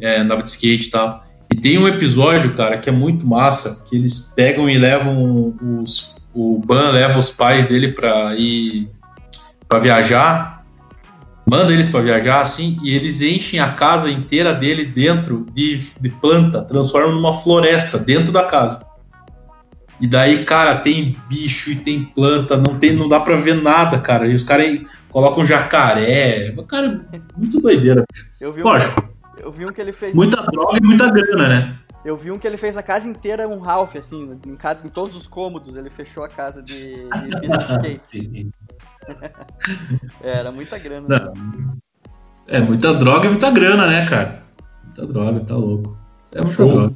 É, andava de skate e tal. E tem um episódio, cara, que é muito massa, que eles pegam e levam os. O Ban leva os pais dele pra ir. pra viajar. Manda eles pra viajar, assim, e eles enchem a casa inteira dele dentro de, de planta, transformam numa floresta dentro da casa. E daí, cara, tem bicho e tem planta, não tem, não dá pra ver nada, cara. E os caras aí colocam jacaré. Cara, muito doideira. Eu vi, um, Lógico, eu vi um que ele fez. muita droga e muita grana, né? Eu vi um que ele fez a casa inteira um Ralph, assim, em, cada, em todos os cômodos ele fechou a casa de, de de skate. É, era muita grana. né? É muita droga e muita grana, né, cara? Muita droga, tá louco. É muita Show. droga.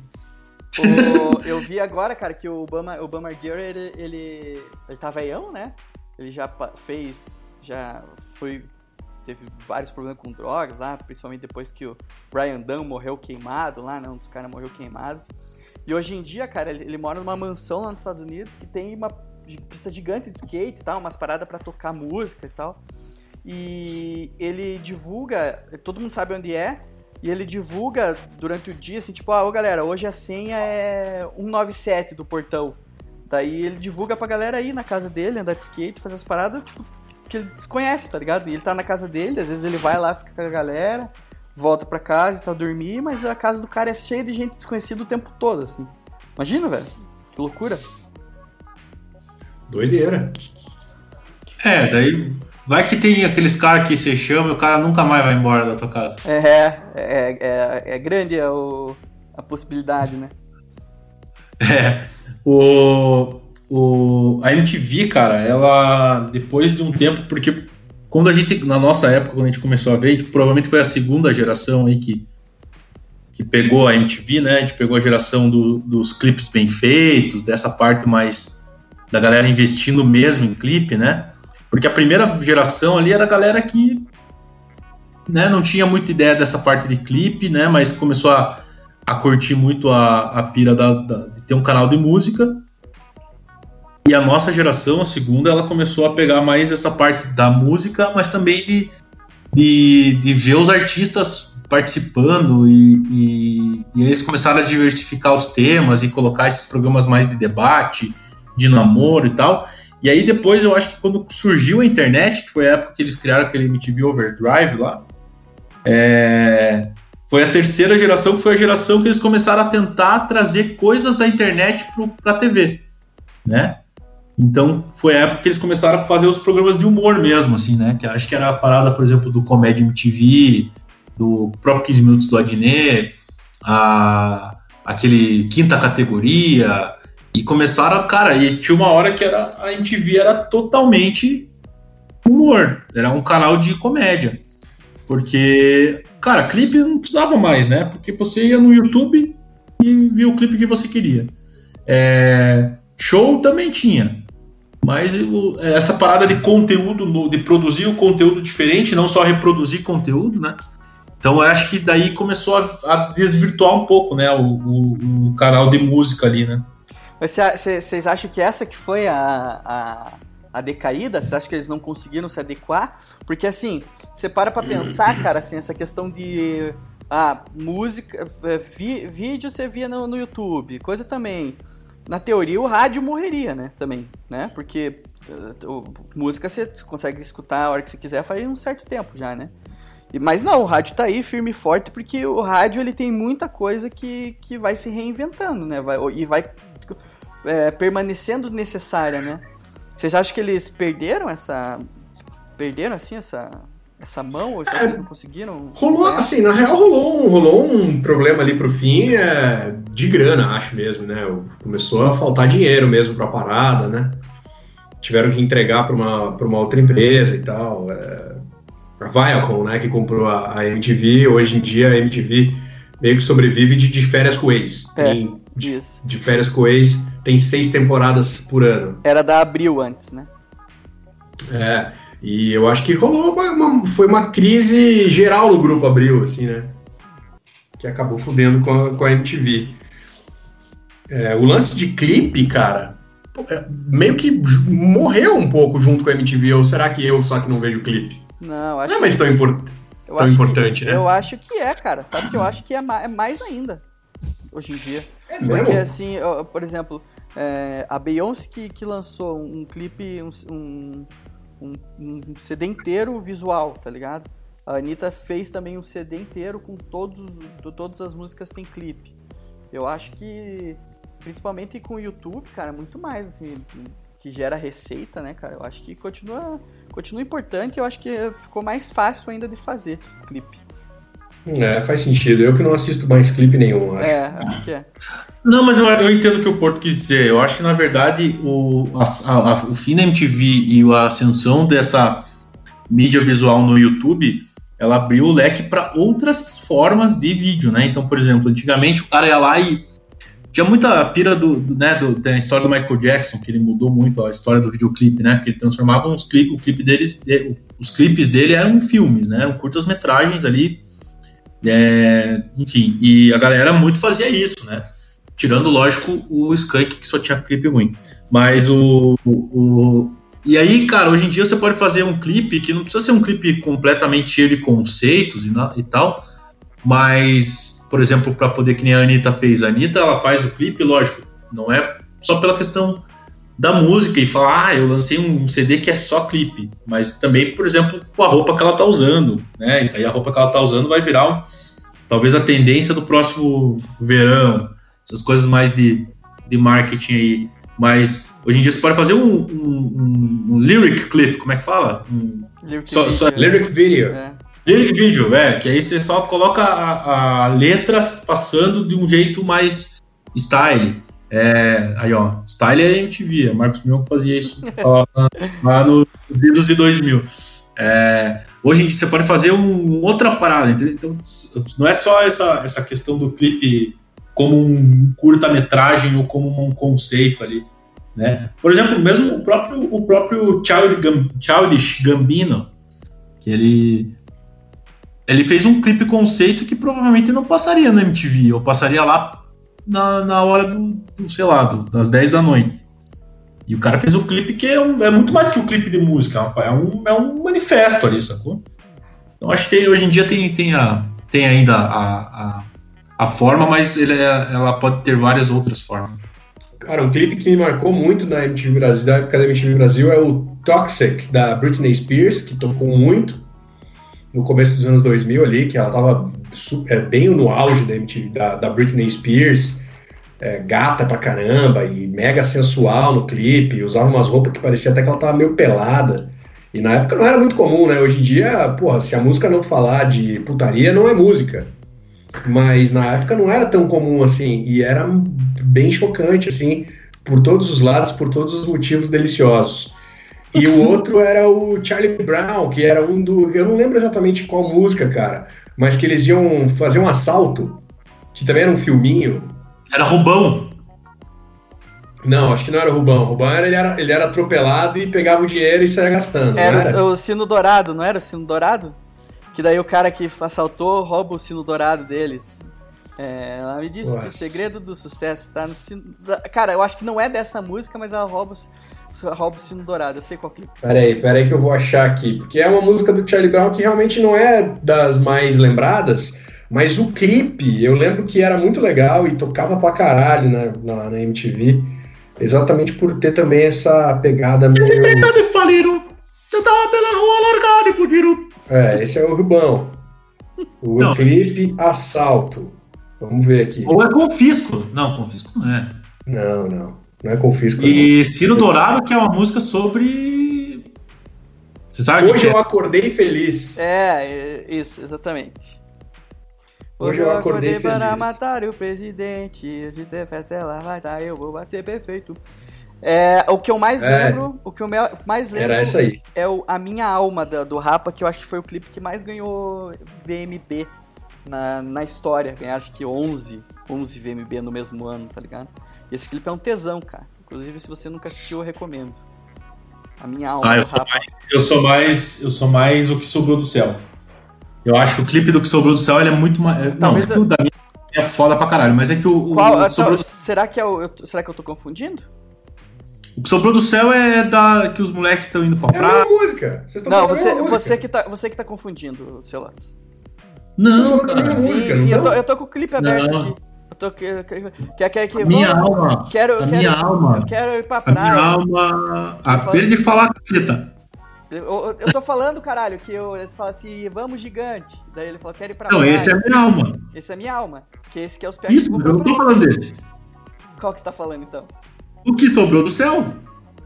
O- eu vi agora, cara, que o Obama, o Obama Gear, ele, ele, ele tá veião, né? ele já fez, já foi, teve vários problemas com drogas lá, principalmente depois que o Brian Dunn morreu queimado lá, né? Um dos caras morreu queimado. E hoje em dia, cara, ele, ele mora numa mansão lá nos Estados Unidos que tem uma pista gigante de skate e tal, umas paradas para tocar música e tal. E ele divulga, todo mundo sabe onde é, e ele divulga durante o dia, assim, tipo, ah, ô galera, hoje a senha é 197 do portão. Daí ele divulga pra galera ir na casa dele, andar de skate, fazer as paradas, tipo, que ele desconhece, tá ligado? E ele tá na casa dele, às vezes ele vai lá, fica com a galera, volta pra casa e tá dormir, mas a casa do cara é cheia de gente desconhecida o tempo todo, assim. Imagina, velho. Que loucura. Doideira. É, daí Vai que tem aqueles caras que você chama e o cara nunca mais vai embora da tua casa. É, é, é, é grande a, o, a possibilidade, né? É. O, o, a MTV, cara, ela, depois de um tempo, porque quando a gente, na nossa época, quando a gente começou a ver, gente, provavelmente foi a segunda geração aí que, que pegou a MTV, né? A gente pegou a geração do, dos clipes bem feitos, dessa parte mais da galera investindo mesmo em clipe, né? Porque a primeira geração ali era a galera que né, não tinha muita ideia dessa parte de clipe, né, mas começou a, a curtir muito a, a pira da, da, de ter um canal de música. E a nossa geração, a segunda, ela começou a pegar mais essa parte da música, mas também de, de, de ver os artistas participando e, e, e eles começaram a diversificar os temas e colocar esses programas mais de debate, de namoro e tal. E aí depois eu acho que quando surgiu a internet, que foi a época que eles criaram aquele MTV Overdrive lá, é, foi a terceira geração, que foi a geração que eles começaram a tentar trazer coisas da internet para a TV, né? Então foi a época que eles começaram a fazer os programas de humor mesmo, assim, né? Que acho que era a parada, por exemplo, do Comédia MTV, do próprio 15 Minutos do Adnet, a, aquele Quinta Categoria, e começaram, cara, e tinha uma hora que era, a MTV era totalmente humor, era um canal de comédia. Porque, cara, clipe não precisava mais, né? Porque você ia no YouTube e via o clipe que você queria. É, show também tinha. Mas essa parada de conteúdo, de produzir o conteúdo diferente, não só reproduzir conteúdo, né? Então eu acho que daí começou a, a desvirtuar um pouco, né? O, o, o canal de música ali, né? Vocês acham que essa que foi a, a, a decaída? Vocês acham que eles não conseguiram se adequar? Porque assim, você para pra pensar, cara, assim, essa questão de ah, música, é, vi, vídeo você via no, no YouTube, coisa também. Na teoria, o rádio morreria, né? Também, né? Porque uh, música você consegue escutar a hora que você quiser faz um certo tempo já, né? Mas não, o rádio tá aí firme e forte porque o rádio ele tem muita coisa que, que vai se reinventando, né? Vai, e vai é, permanecendo necessária, né? Vocês acham que eles perderam essa. Perderam assim essa. Essa mão, ou é, não conseguiram? Rolou, assim, na real rolou um, rolou um problema ali pro fim é, de grana, acho mesmo, né? Começou a faltar dinheiro mesmo pra parada, né? Tiveram que entregar para uma, pra uma outra empresa e tal. É, a Viacom, né, que comprou a, a MTV, hoje em dia a MTV meio que sobrevive de, de férias com ex. É, de, de, férias com ex tem seis temporadas por ano. Era da Abril antes, né? É, e eu acho que rolou uma, foi uma crise geral no grupo Abril, assim, né? Que acabou fudendo com a, com a MTV. É, o lance de clipe, cara, é, meio que morreu um pouco junto com a MTV, ou será que eu só que não vejo clipe? Não, acho Não é mais tão, impor tão importante, que, né? Eu acho que é, cara. Sabe que eu acho que é, é mais ainda, hoje em dia. É Porque, mesmo? assim, eu, por exemplo, é, a Beyoncé que, que lançou um, clipe, um, um, um, CD inteiro visual, tá ligado? A Anitta fez também um CD inteiro com todos, todas as músicas tem clipe. Eu acho que, principalmente com o YouTube, cara, muito mais, assim, que gera receita, né, cara? Eu acho que continua, continua importante eu acho que ficou mais fácil ainda de fazer clipe. É, faz sentido. Eu que não assisto mais clipe nenhum, acho. É, acho que é. Não, mas eu, eu entendo o que o Porto quis dizer. Eu acho que, na verdade, o, a, a, o fim da MTV e a ascensão dessa mídia visual no YouTube, ela abriu o leque para outras formas de vídeo, né? Então, por exemplo, antigamente o cara ia lá e tinha muita pira do, do, né, do, da história do Michael Jackson, que ele mudou muito a história do videoclipe, né? Porque ele transformava uns clipes, o clipe deles, os clipes dele eram filmes, né? Eram curtas metragens ali. É, enfim, e a galera muito fazia isso, né? Tirando, lógico, o Skunk, que só tinha clipe ruim. Mas o, o, o, E aí, cara, hoje em dia você pode fazer um clipe que não precisa ser um clipe completamente cheio de conceitos e, e tal, mas por exemplo, para poder que nem a Anitta fez. A Anitta, ela faz o clipe, lógico, não é só pela questão da música e falar, ah, eu lancei um CD que é só clipe, mas também, por exemplo, com a roupa que ela tá usando, né? E aí a roupa que ela tá usando vai virar um, talvez a tendência do próximo verão, essas coisas mais de, de marketing aí. Mas hoje em dia você pode fazer um, um, um, lyric clip, como é que fala? Um, lyric, só, video, só, lyric video. É. Lyric video, é, que aí você só coloca a, a letra passando de um jeito mais style. É, aí, ó, style é MTV, Marcos Mion fazia isso lá nos idos de 2000. É, hoje em dia você pode fazer um, outra parada, entendeu? Então, não é só essa, essa questão do clipe como um curta-metragem ou como um conceito ali. Né? Por exemplo, mesmo o próprio, o próprio Childish Gambino, que ele ele fez um clipe conceito que provavelmente não passaria na MTV, ou passaria lá na, na hora do, do sei lá, do, das 10 da noite. E o cara fez um clipe que é, um, é muito mais que um clipe de música, é um, é um manifesto ali, sacou? Então acho que hoje em dia tem, tem, a, tem ainda a, a, a forma, mas ele é, ela pode ter várias outras formas. Cara, um clipe que me marcou muito na MTV Brasil, da época da MTV Brasil, é o Toxic, da Britney Spears, que tocou muito no começo dos anos 2000 ali, que ela tava é, bem no auge da, MTV, da, da Britney Spears, é, gata pra caramba e mega sensual no clipe, usava umas roupas que parecia até que ela tava meio pelada. E na época não era muito comum, né? Hoje em dia, porra, se a música não falar de putaria, não é música. Mas na época não era tão comum assim, e era bem chocante, assim, por todos os lados, por todos os motivos deliciosos. E o outro era o Charlie Brown, que era um do. Eu não lembro exatamente qual música, cara, mas que eles iam fazer um assalto, que também era um filminho. Era Rubão. Não, acho que não era Rubão. Rubão era ele, era, ele era atropelado e pegava o dinheiro e saía gastando. Era, era? O, o sino dourado, não era o sino dourado? Que daí o cara que assaltou rouba o sino dourado deles. É, ela me disse Nossa. que o segredo do sucesso tá no sino. Cara, eu acho que não é dessa música, mas ela rouba rouba o sino dourado. Eu sei qual clipe. Peraí, peraí que eu vou achar aqui. Porque é uma música do Charlie Brown que realmente não é das mais lembradas. Mas o clipe, eu lembro que era muito legal e tocava pra caralho na, na, na MTV. Exatamente por ter também essa pegada meio. de falido. Eu tava pela rua largado e fudido. É, esse é o Rubão. O não. clipe Assalto. Vamos ver aqui. Ou é Confisco. Não, Confisco não é. Não, não. Não é confisco. E Ciro Dourado, que é uma música sobre. Você sabe Hoje eu é? acordei feliz. É, isso, exatamente. Hoje, Hoje eu acordei, acordei para matar o presidente. Se ter festa, ela vai estar, eu vou ser perfeito. É, o que eu mais é. lembro, o que eu mais lembro Era essa aí. é o A Minha Alma do, do Rapa, que eu acho que foi o clipe que mais ganhou VMB na, na história. Ganhar acho que 11, 11 VMB no mesmo ano, tá ligado? E esse clipe é um tesão, cara. Inclusive, se você nunca assistiu, eu recomendo. A minha alma. Ah, eu, sou mais, eu sou mais, eu sou mais o que sobrou do céu. Eu acho que o clipe do que sobrou do céu ele é muito mais. Não, é que o da minha é foda pra caralho, mas é que o. Qual, o sobrou... será, que é o, eu, será que eu tô confundindo? O que sobrou do céu é da que os moleques estão indo pra praia. É a música. Vocês não, você, você, que tá, você que tá confundindo, seu Lattes. Não, cara. Sim, música, sim, eu tô, eu tô, com o clipe aberto não. aqui tô quer que minha alma, quero, a quero, minha alma, eu quero ir pra praia. A minha alma, a de falar cita. Eu, eu tô falando, caralho, que eu, eles falam assim, vamos gigante. Daí ele falou, quero ir pra Não, praia. esse é a minha alma. Esse é a minha alma. Que esse que é os pés Isso, eu não tô falando desse. Qual que você tá falando então? O que sobrou do céu.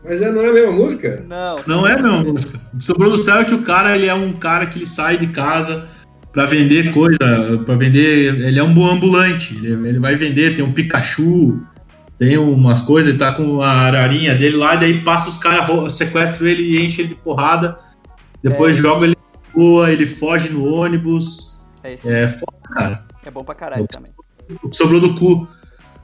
Mas é, não é a mesma música? Não. Não é a mesma música. O que sobrou do céu é que o cara, ele é um cara que ele sai de casa para vender coisa, para vender. Ele é um ambulante, ele, ele, vai vender, tem um Pikachu, tem umas coisas, ele tá com a ararinha dele lá, e daí passa os caras, sequestram ele e enchem ele de porrada, depois é. joga ele boa, ele foge no ônibus. É, isso é foda, cara. É bom pra caralho também. O que sobrou do cu.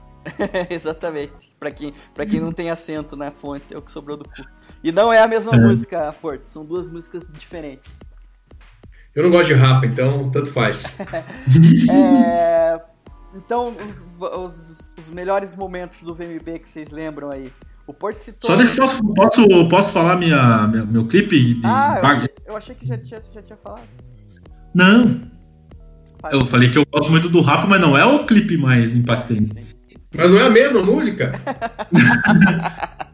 Exatamente. Pra quem, pra quem não tem acento na fonte, é o que sobrou do cu. E não é a mesma é. música, Porto. São duas músicas diferentes. Eu não gosto de rap, então tanto faz. é, então, os, os, melhores momentos do VMB que vocês lembram aí. O Porto citou. Só deixa posso, posso, posso falar minha, minha meu clipe? De... Ah, eu achei, eu achei, que já tinha, já tinha falado. Não. Eu falei que eu gosto muito do rap, mas não é o clipe mais impactante. Mas não é a mesma música?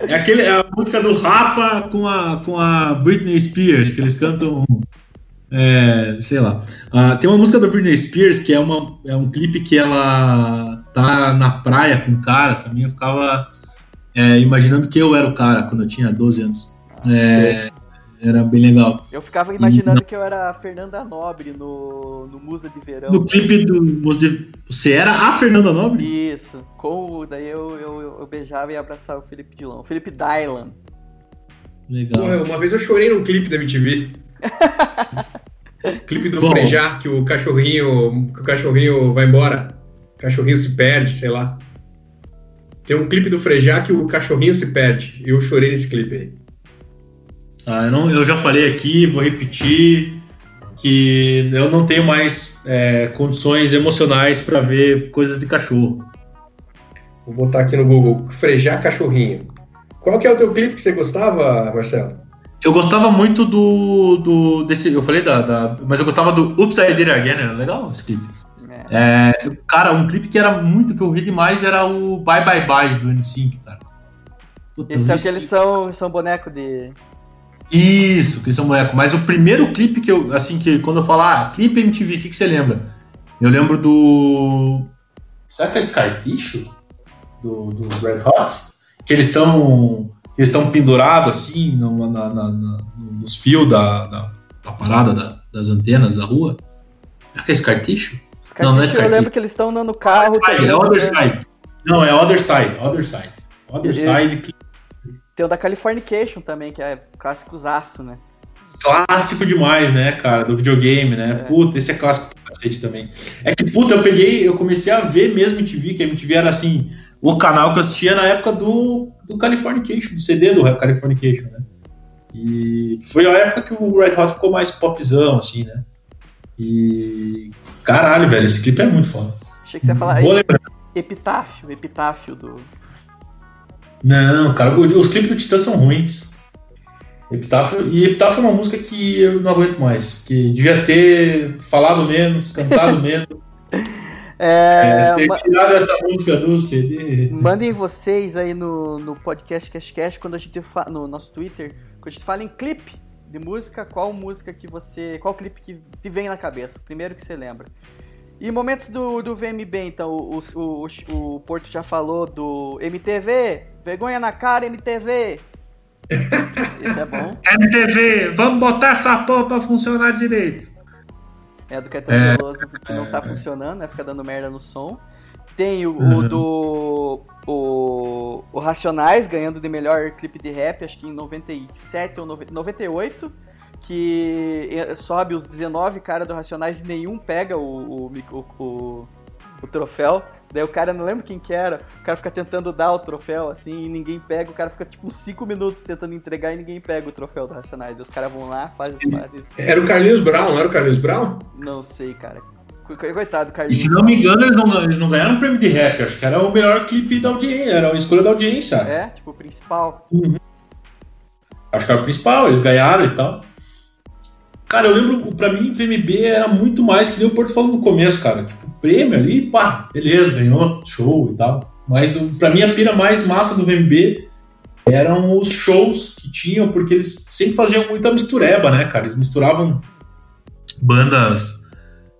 é, aquele, é a música do Rapa com a, com a Britney Spears, que eles cantam. É, sei lá. Uh, tem uma música da Britney Spears que é, uma, é um clipe que ela tá na praia com o cara também. Eu ficava é, imaginando que eu era o cara quando eu tinha 12 anos. É, era bem legal. Eu ficava imaginando e, que eu era a Fernanda Nobre no, no Musa de Verão. No clipe do Musa de... Você era a Fernanda Nobre? Isso. Com, daí eu, eu, eu beijava e abraçava o Felipe Dilon. O Felipe Dylan. Legal. Porra, uma vez eu chorei num clipe da MTV. clipe do Bom. Frejá, que o cachorrinho, que o cachorrinho vai embora. O cachorrinho se perde, sei lá. Tem um clipe do Frejá que o cachorrinho se perde. Eu chorei nesse clipe aí. Ah, eu, não, eu já falei aqui, vou repetir, que eu não tenho mais é, condições emocionais para ver coisas de cachorro. Vou botar aqui no Google, frejar cachorrinho. Qual que é o teu clipe que você gostava, Marcelo? Eu gostava muito do, do desse, eu falei da, da, mas eu gostava do Oops I Did It Again, era legal esse clipe. É. É, cara, um clipe que era muito que eu ouvi demais era o Bye Bye Bye do N5, cara. Puta, Esse é o que eles são, são boneco de isso, Cristian Boneco. Mas o primeiro clipe que eu, assim, que quando eu falar ah, clipe MTV, o que, que você lembra? Eu lembro do. Será que é Scar Tissue? Do, do Red Hot? Que eles estão. Eles estão pendurados assim no, na, na, na, nos fios da, da, da parada da, das antenas da rua. Será que é Scar Tissue? Scar não, não é Scar Eu lembro que eles estão no carro. Side, é Other Side. Não, é Other Side. Other Side. Other Side. Tem o da Californication também, que é clássico zaço, né? Clássico demais, né, cara, do videogame, né? É. Puta, esse é clássico do cacete também. É que, puta, eu peguei, eu comecei a ver mesmo MTV, que a MTV era assim, o canal que eu assistia na época do, do Californication, do CD do Californication, né? E foi a época que o Red Hot ficou mais popzão, assim, né? E. Caralho, velho, esse clipe é muito foda. Achei que você ia falar epitáfio, epitáfio do, não, cara, os clipes do Titã são ruins. Epitáfio, e Epitáfio é uma música que eu não aguento mais, que devia ter falado menos, cantado menos. É, é, ter tirado essa música do CD. Mandem vocês aí no, no podcast Cashcast, quando a gente fala, no nosso Twitter, quando a gente fala em clipe de música, qual música que você. Qual clipe que te vem na cabeça? Primeiro que você lembra. E momentos do, do VMB, então, o, o, o, o Porto já falou do MTV, vergonha na cara, MTV. Isso é bom. MTV, vamos botar essa porra pra funcionar direito. É do Caetano é, Veloso que não tá funcionando, né? Fica dando merda no som. Tem o, uhum. o do. O, o Racionais ganhando de melhor clipe de rap, acho que em 97 ou 98 que sobe os 19 caras do Racionais e nenhum pega o, o, o, o, troféu. Daí o cara, não lembro quem que era, o cara fica tentando dar o troféu, assim, e ninguém pega. O cara fica, tipo, 5 minutos tentando entregar e ninguém pega o troféu do Racionais. E os caras vão lá, fazem os Era o Carlinhos Brown, não era o Carlinhos Brown? Não sei, cara. Coitado, Carlinhos. E se não me engano, eles não, eles não ganharam o prêmio de rap. Acho que era o melhor clipe da audiência, era a escolha da audiência. É, tipo, o principal. Uhum. Acho que era o principal, eles ganharam e tal. Cara, eu lembro, pra mim, VMB era muito mais que nem o Porto falou no começo, cara. Tipo, prêmio ali, pá, beleza, ganhou, show e tal. Mas pra mim a pira mais massa do VMB eram os shows que tinham, porque eles sempre faziam muita mistureba, né, cara? Eles misturavam bandas.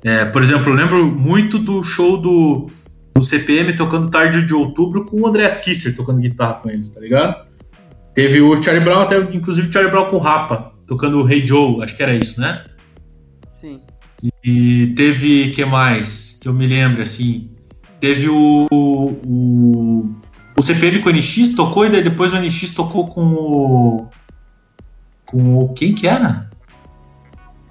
É, por exemplo, eu lembro muito do show do, do CPM tocando Tarde de Outubro com o Andreas Kisser tocando guitarra com eles, tá ligado? Teve o Charlie Brown, até inclusive o Charlie Brown com o Rapa tocando o Hey Joe, acho que era isso, né? Sim. E teve, que mais? Que eu me lembro, assim. Teve o. O, o CPM com o NX tocou e daí depois o NX tocou com o. Com o. Quem que era?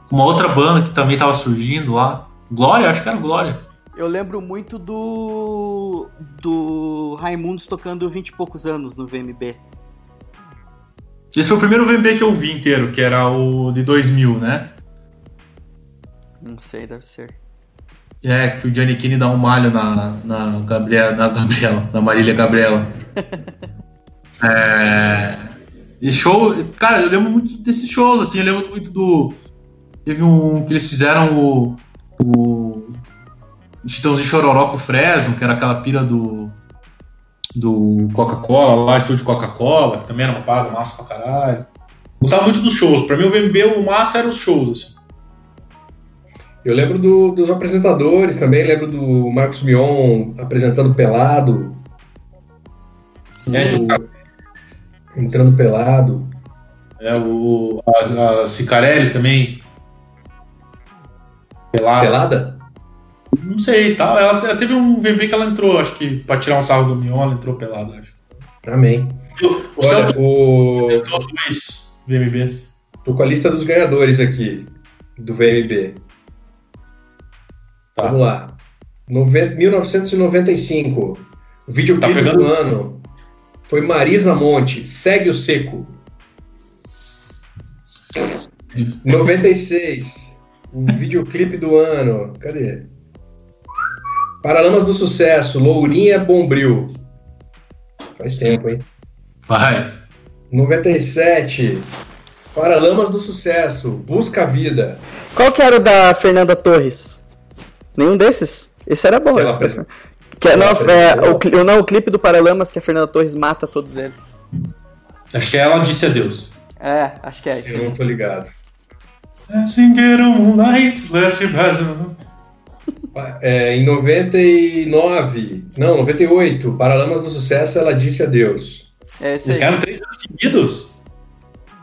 Com uma outra banda que também tava surgindo lá. Glória? Acho que era Glória. Eu lembro muito do. do Raimundos tocando 20 e poucos anos no VMB. Esse foi o primeiro VMB que eu vi inteiro, que era o de 2000, né? Não sei, deve ser. É, que o Johnny Kine dá um malho na, na Gabriela, na Gabriela, na Marília Gabriela. é, e show, cara, eu lembro muito desses shows, assim, eu lembro muito do. Teve um que eles fizeram o. o Chitãozinho Chororó com o Fresno, que era aquela pira do. do Coca-Cola, lá, estúdio Coca-Cola, que também era uma parada massa pra caralho. Gostava muito dos shows. Pra mim, o VMB, o massa era os shows, assim. Eu lembro do- dos apresentadores também, lembro do Marcos Mion apresentando pelado, É, do- entrando pelado. É, o, a, a Cicarelli também. Pelada. Pelada? Não sei, tal. Ela, ela teve um VMB que ela entrou, acho que pra tirar um sarro do Mion, ela entrou pelada, acho. Amém. O, Olha, Celso o... dois VMBs. tô com a lista dos ganhadores aqui, do VMB. Tá. Vamos lá. Nove- 1995. O videoclipe Tá pegando? do ano foi Marisa Monte, Segue o Seco. 96. O videoclipe do ano. Cadê? Paralamas do Sucesso, Lourinha Bombril. Faz tempo, hein? Vai. 97. Paralamas do Sucesso, Busca a Vida. Qual que era o da Fernanda Torres? Nenhum desses? Esse era bom. Esse pres- personagem. que, é- não, é, o, não, o clipe do Paralamas que a Fernanda Torres mata todos eles. Acho que ela disse adeus. É, acho que é isso. Eu não tô ligado. É, em 99, não, 98, Paralamas do Sucesso, ela disse adeus. É Eles ganharam três anos seguidos.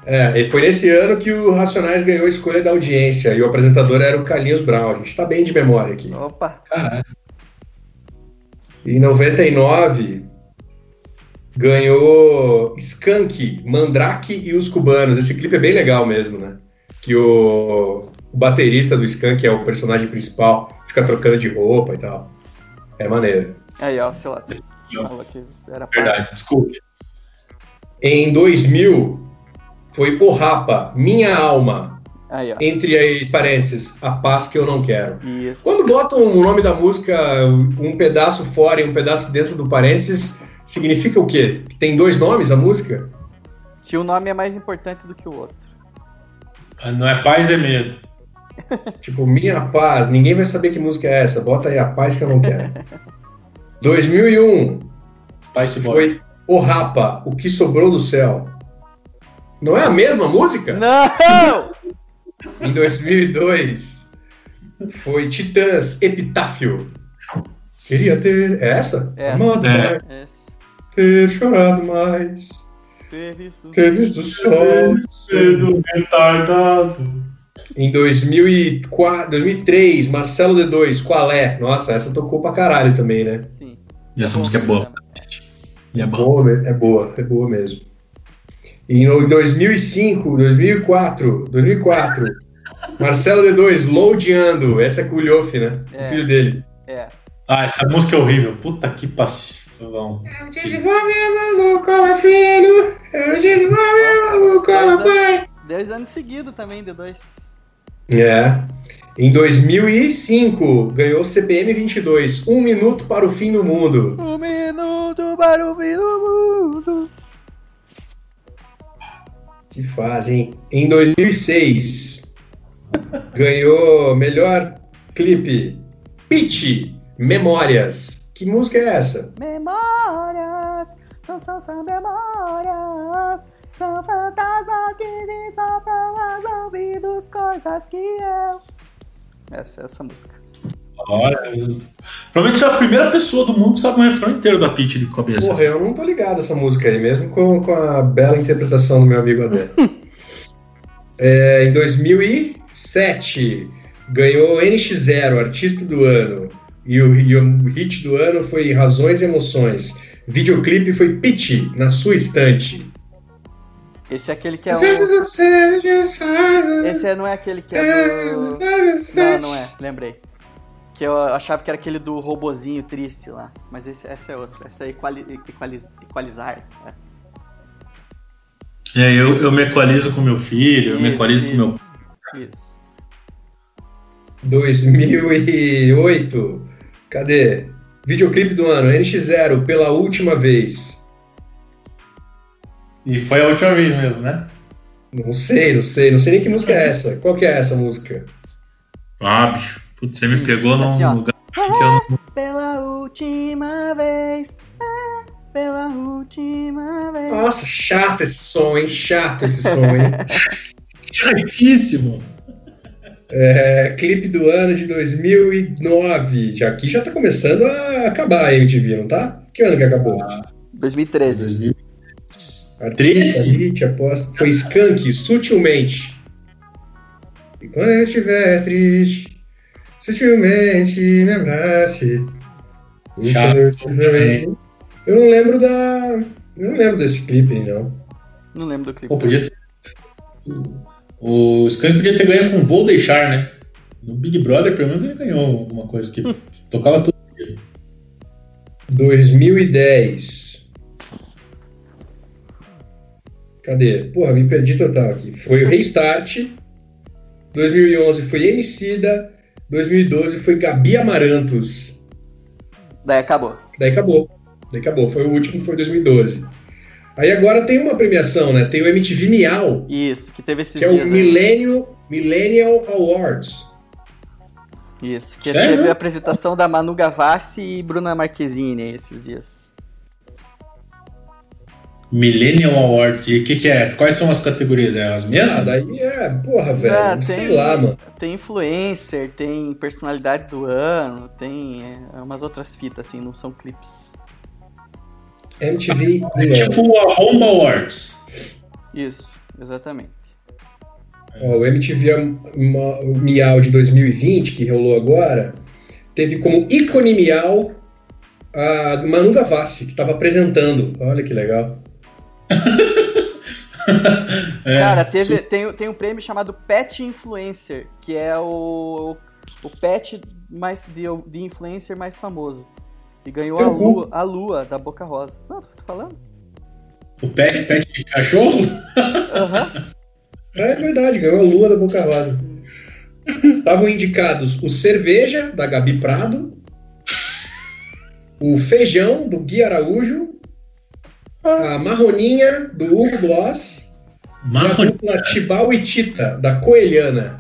É, e foi nesse ano que o Racionais ganhou a escolha da audiência e o apresentador era o Carlinhos Brown. A gente tá bem de memória aqui. Opa, Caralho. Em 99, ganhou Skank, Mandrake e os Cubanos. Esse clipe é bem legal mesmo, né? Que o, o baterista do Skank é o personagem principal, fica trocando de roupa e tal. É maneiro. aí ó, sei lá. Era Verdade, desculpe. Em 2000, foi O Rapa, Minha Alma, Aí ó. entre aí, parênteses, A Paz Que Eu Não Quero. Isso. Quando botam o nome da música um pedaço fora e um pedaço dentro do parênteses, significa o quê? Que tem dois nomes a música? Que o nome é mais importante do que o outro. Não é paz, é medo. Tipo, Minha Paz, ninguém vai saber que música é essa, bota aí A Paz Que Eu Não Quero. 2001, Spice Boy. foi O Rapa, O Que Sobrou do Céu. Não é a mesma música? Não! Em 2002, foi Titãs, Epitáfio. Queria ter. É essa? É. Amado É. ter chorado mais, Ter visto. ter visto o sol. Cedo retardado. Em 2004, 2003, Marcelo D2, qual é? Nossa, essa tocou pra caralho também, né? Sim. E essa música é boa. E é boa. É boa, é boa mesmo. Em 2005, 2004, 2004, Marcelo D2, Loadando, essa é com o Lhoff, né? É. O filho dele. É. Ah, essa música é horrível. Puta que passivão. Eu desenvolvi maluco, meu filho. Eu desenvolvi maluco, meu pai. Dois anos seguidos também, D2. É. Em 2005, ganhou CPM 22, Um Minuto para o Fim do Mundo. Um minuto para o fim do mundo. Que fazem. Em 2006, ganhou melhor clipe Pitch Memórias. Que música é essa? Memórias, não são só memórias. São fantasmas que me sopram aos ouvidos coisas que eu. Essa é essa música. Olha, provavelmente foi a primeira pessoa do mundo que sabe o refrão inteiro da Pitch de cabeça. Porra, eu não tô ligado essa música aí, mesmo com, com a bela interpretação do meu amigo Adé. É, em 2007, ganhou NX0, Artista do Ano. E o, e o hit do ano foi Razões e Emoções. Videoclipe foi Pitch, na sua estante. Esse é aquele que é o. Esse é- não é aquele que é do. Não, não é, lembrei. Que eu achava que era aquele do robozinho triste lá. Mas esse, essa é outra. Essa é equali, equaliz, Equalizar. É. é, eu, eu me equalizo com meu filho, eu me equalizo isso, com meu. Isso. 2008. Cadê? Videoclipe do ano, NX0, pela última vez. E foi a última vez mesmo, né? Não sei, não sei. Não sei nem que música é essa. Qual que é essa música? Ah, bicho. Putz, você me pegou num assim, lugar que eu não... Pela última vez. É, pela última vez. Nossa, chato esse som, hein? Chato esse som, hein? Chatíssimo. É, clipe do ano de 2009. Já aqui já tá começando a acabar a MTV, não tá? Que ano que acabou? 2013. 2013? Artista, aposta. Foi Skank, sutilmente. E quando eu estiver triste, sutilmente me abrace. Chato. Eu não lembro da. Eu não lembro desse clipe, não. Não lembro do clipe. Pô, podia ter... O Skank podia ter ganho com Vou Deixar, né? No Big Brother, pelo menos, ele ganhou alguma coisa que tocava tudo. 2010. Cadê? Porra, me perdi total aqui. Foi o Restart. 2011 foi Emicida. 2012 foi Gabi Amarantos. Daí acabou. Daí acabou. Daí acabou. Foi o último, foi 2012. Aí agora tem uma premiação, né? Tem o MTV Miau. Isso, que teve esses Que é o Millennial, Millennial Awards. Isso, que Sério? teve a apresentação da Manu Gavassi e Bruna Marquezine esses dias. Millennial Awards, e o que, que é? Quais são as categorias? É as mesmas? Ah, daí é, porra, velho, ah, sei lá, mano. Tem influencer, tem personalidade do ano, tem é, umas outras fitas, assim, não são clipes. MTV. É tipo a Home Awards. Isso, exatamente. Ó, o MTV Miau de 2020, que rolou agora, teve como ícone Miau a Manu Gavassi, que estava apresentando. Olha que legal. é, Cara, teve, tem, tem um prêmio chamado Pet Influencer, que é o, o pet mais de, de influencer mais famoso. E ganhou a lua, a lua da Boca Rosa. Não, tô falando. O pet, pet de cachorro? Uhum. É verdade, ganhou a lua da Boca Rosa. Estavam indicados o Cerveja, da Gabi Prado, o Feijão, do Gui Araújo, a Marroninha, do Hugo Gloss, Marron... e a dupla Tibau e Tita, da Coelhana.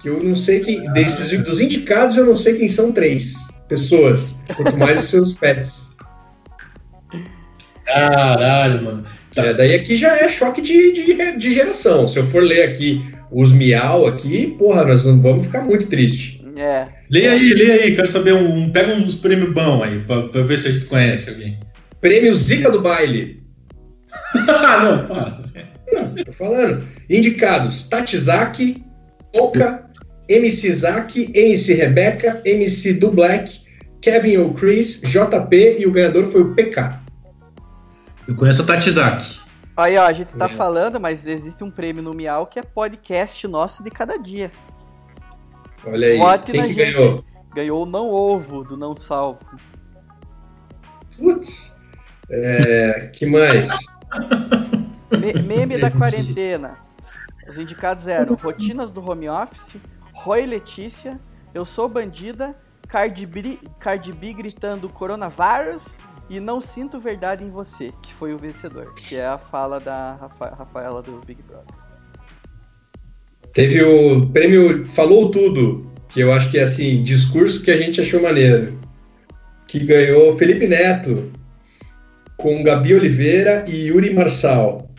Que eu não sei quem. Desses, dos indicados, eu não sei quem são três pessoas, quanto mais os seus pets. Caralho, mano. Tá. É, daí aqui já é choque de, de, de, geração. Se eu for ler aqui os miau aqui, porra, nós vamos ficar muito triste. É. Leia aí, leia aí, quero saber um. Pega uns prêmios bons aí, pra, pra, ver se a gente conhece alguém. Prêmio Zica do Baile. não, para. Não, tô falando. Indicados: Tatizaki, Oka, MC Zaki, MC Rebeca, MC do Black, Kevin ou Chris, JP e o ganhador foi o PK. Eu conheço o Tatizaki. Aí, ó, a gente tá é. falando, mas existe um prêmio no Miau que é podcast nosso de cada dia. Olha aí, Vote quem que gente. ganhou? Ganhou o Não Ovo, do Não Salvo. Putz. É, que mais? Me meme da quarentena. Os indicados eram Rotinas do Home Office, Roy Letícia, Eu Sou Bandida, Cardi B, Cardi B gritando Coronavírus e Não Sinto Verdade em Você, que foi o vencedor, que é a fala da Rafa, Rafaela do Big Brother. Teve o prêmio Falou Tudo, que eu acho que é assim, discurso que a gente achou maneiro. Que ganhou Felipe Neto, com Gabi Oliveira e Yuri Marçal.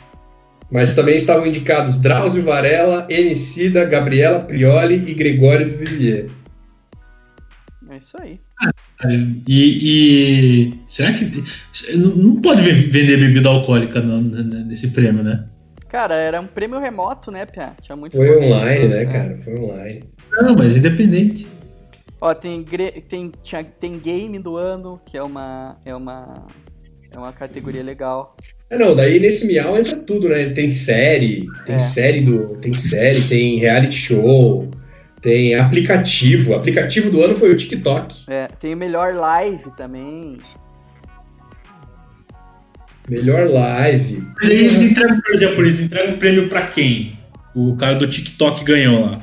Mas também estavam indicados Drauzio Varela, Emicida, Gabriela Prioli e Gregório do Vivier. É isso aí. E, e, será que não pode vender bebida alcoólica no, nesse prêmio, né? Cara, era um prêmio remoto, né, Pia? Tinha muito Foi online, né, cara? Foi online. Não, mas independente. Ó, tem, tem, tinha, tem game do ano, que é uma, é uma, é uma categoria legal. É, não, daí nesse Miau entra tudo, né? Tem série, tem é. série do. Tem série, tem reality show, Tem aplicativo. aplicativo do ano foi o TikTok. É, tem o melhor live também. Melhor live. Eles entregam, por exemplo, eles entregam um prêmio pra quem? O cara do TikTok ganhou lá.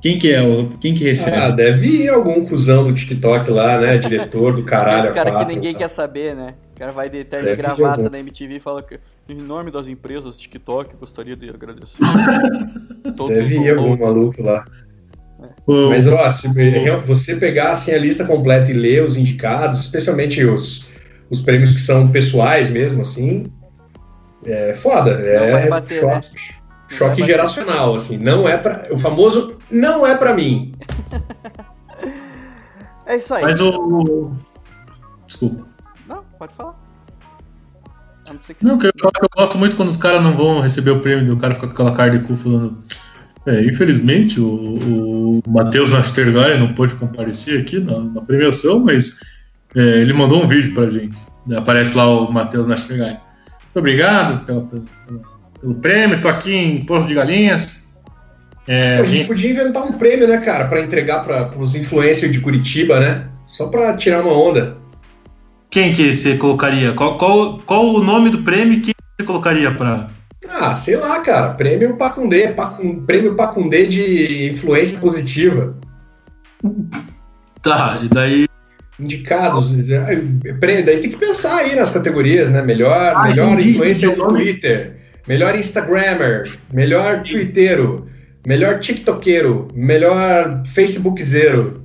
Quem que é? O, quem que recebe? Ah, deve ir algum cuzão do TikTok lá, né? Diretor do caralho. Esse cara quatro, que ninguém tá. quer saber, né? O cara vai de terno e gravata na MTV e fala que, em nome das empresas TikTok, gostaria de agradecer. Todos Deve ir algum maluco lá. O- Mas, ó, se você pegar assim, a lista completa e ler os indicados, especialmente os, os prêmios que são pessoais mesmo, assim, é foda. É bater, choque, né? Choque geracional, assim. Não é pra, o famoso não é pra mim. É isso aí. Mas o. Desculpa. Pode falar. A não ser que Não, que eu, falo que eu gosto muito quando os caras não vão receber o prêmio e o cara fica com aquela cara de cu falando. É, infelizmente o, o Matheus Nastergaard não pôde comparecer aqui na, na premiação, mas é, ele mandou um vídeo pra gente. Aparece lá o Matheus Nastergaard. Muito obrigado pela- pela- pelo prêmio, tô aqui em Poço de Galinhas. É, Pô, a gente gente- podia inventar um prêmio, né, cara, pra entregar para os influencers de Curitiba, né? Só pra tirar uma onda. Quem que você colocaria? Qual, qual, qual o nome do prêmio que você colocaria pra. Ah, sei lá, cara. Prêmio Pacundê. Pacun, prêmio Pacundê de influência positiva. Tá, e daí. Indicados. Prêmio, daí tem que pensar aí nas categorias, né? Melhor, Ah, melhor entendi, influencer entendi de o nome. Twitter. Melhor Instagrammer. Melhor Twitteiro. Melhor TikTokeiro. Melhor Facebookzero.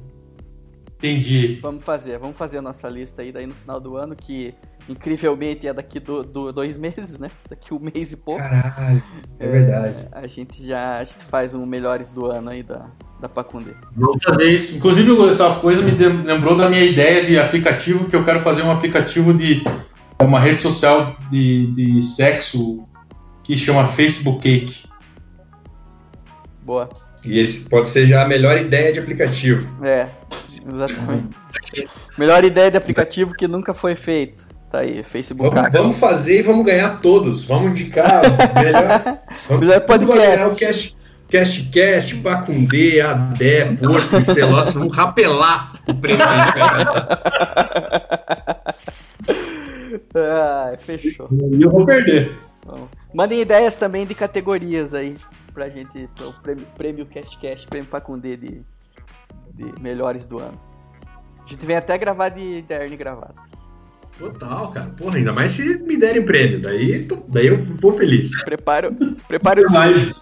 Entendi. Vamos fazer, vamos fazer a nossa lista aí daí no final do ano, que incrivelmente é daqui do, do- dois meses, né? Daqui um mês e pouco. Caralho. É verdade. A gente já a gente faz um melhores do ano aí da, da Pacundê. Vamos fazer isso. Inclusive, essa coisa me lembrou da minha ideia de aplicativo, que eu quero fazer um aplicativo de é uma rede social de, de sexo que chama Facebook Cake. Boa. E esse pode ser já a melhor ideia de aplicativo. É, exatamente. Melhor ideia de aplicativo que nunca foi feito. Tá aí, Facebook. Vamos, vamos fazer e vamos ganhar todos. Vamos indicar o melhor. Vamos Melhor podcast. ganhar o Cast, Cast, Cast, Pacundê, Adé, Porto, Celotes. Vamos rapelar o prêmio. Ah, fechou. E eu vou perder. Mandem ideias também de categorias aí pra gente, pro prêmio, prêmio Cast Cast, prêmio Pacundê de, de melhores do ano. A gente vem até gravar de terno e gravata. Total, cara. Porra, ainda mais se me derem prêmio. Daí, tô- daí eu vou feliz. Prepara, prepara os Live.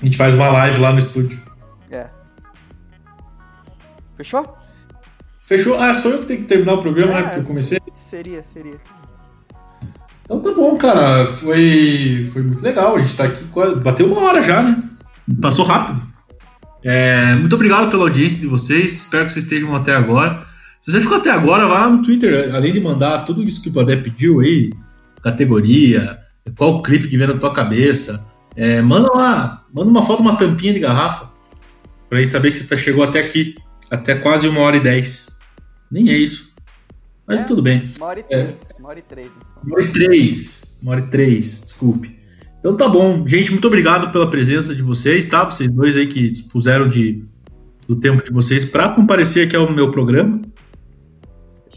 A gente faz uma live lá no estúdio. É. Fechou? Fechou? Ah, sou eu que tenho que terminar o programa, né? É. Porque eu comecei. Seria, seria. Então tá bom, cara. Foi, foi muito legal. A gente tá aqui. Bateu uma hora já, né? Passou rápido. É, muito obrigado pela audiência de vocês. Espero que vocês estejam até agora. Se você ficou até agora, vai lá no Twitter. Além de mandar tudo isso que o Badé pediu aí, categoria, qual clipe que vem na tua cabeça, é, manda lá. Manda uma foto, uma tampinha de garrafa. Pra gente saber que você tá- chegou até aqui. Até quase uma hora e dez. Nem é isso. Mas É. tudo bem. Uma hora e três. Uma hora e três. então. Uma hora e três. Uma hora e três, desculpe. Então tá bom. Gente, muito obrigado pela presença de vocês, tá? Vocês dois aí que dispuseram de, do tempo de vocês para comparecer aqui ao meu programa.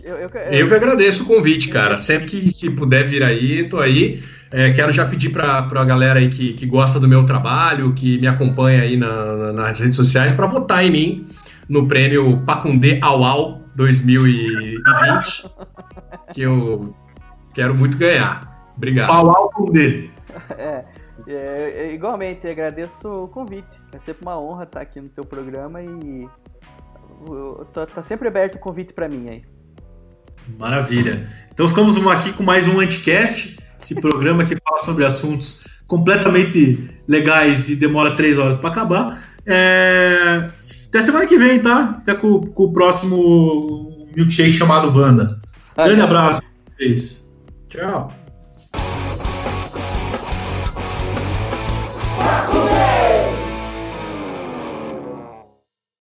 Eu, eu, Eu que agradeço o convite, cara. Sempre que, que puder vir aí, tô aí. É, quero já pedir para a galera aí que, que gosta do meu trabalho, que me acompanha aí na- na- nas redes sociais, para votar em mim no prêmio Pacundê Auau 2020, que eu quero muito ganhar. Obrigado. Pau com dele. É, é, é, igualmente, agradeço o convite. É sempre uma honra estar aqui no teu programa e tá, tá sempre aberto o convite pra mim aí. Maravilha. Então ficamos aqui com mais um Anticast, esse programa que fala sobre assuntos completamente legais e demora três horas para acabar. É, Até semana que vem, tá? Até com, com o próximo milkshake chamado Wanda. Grande abraço pra vocês. Tchau.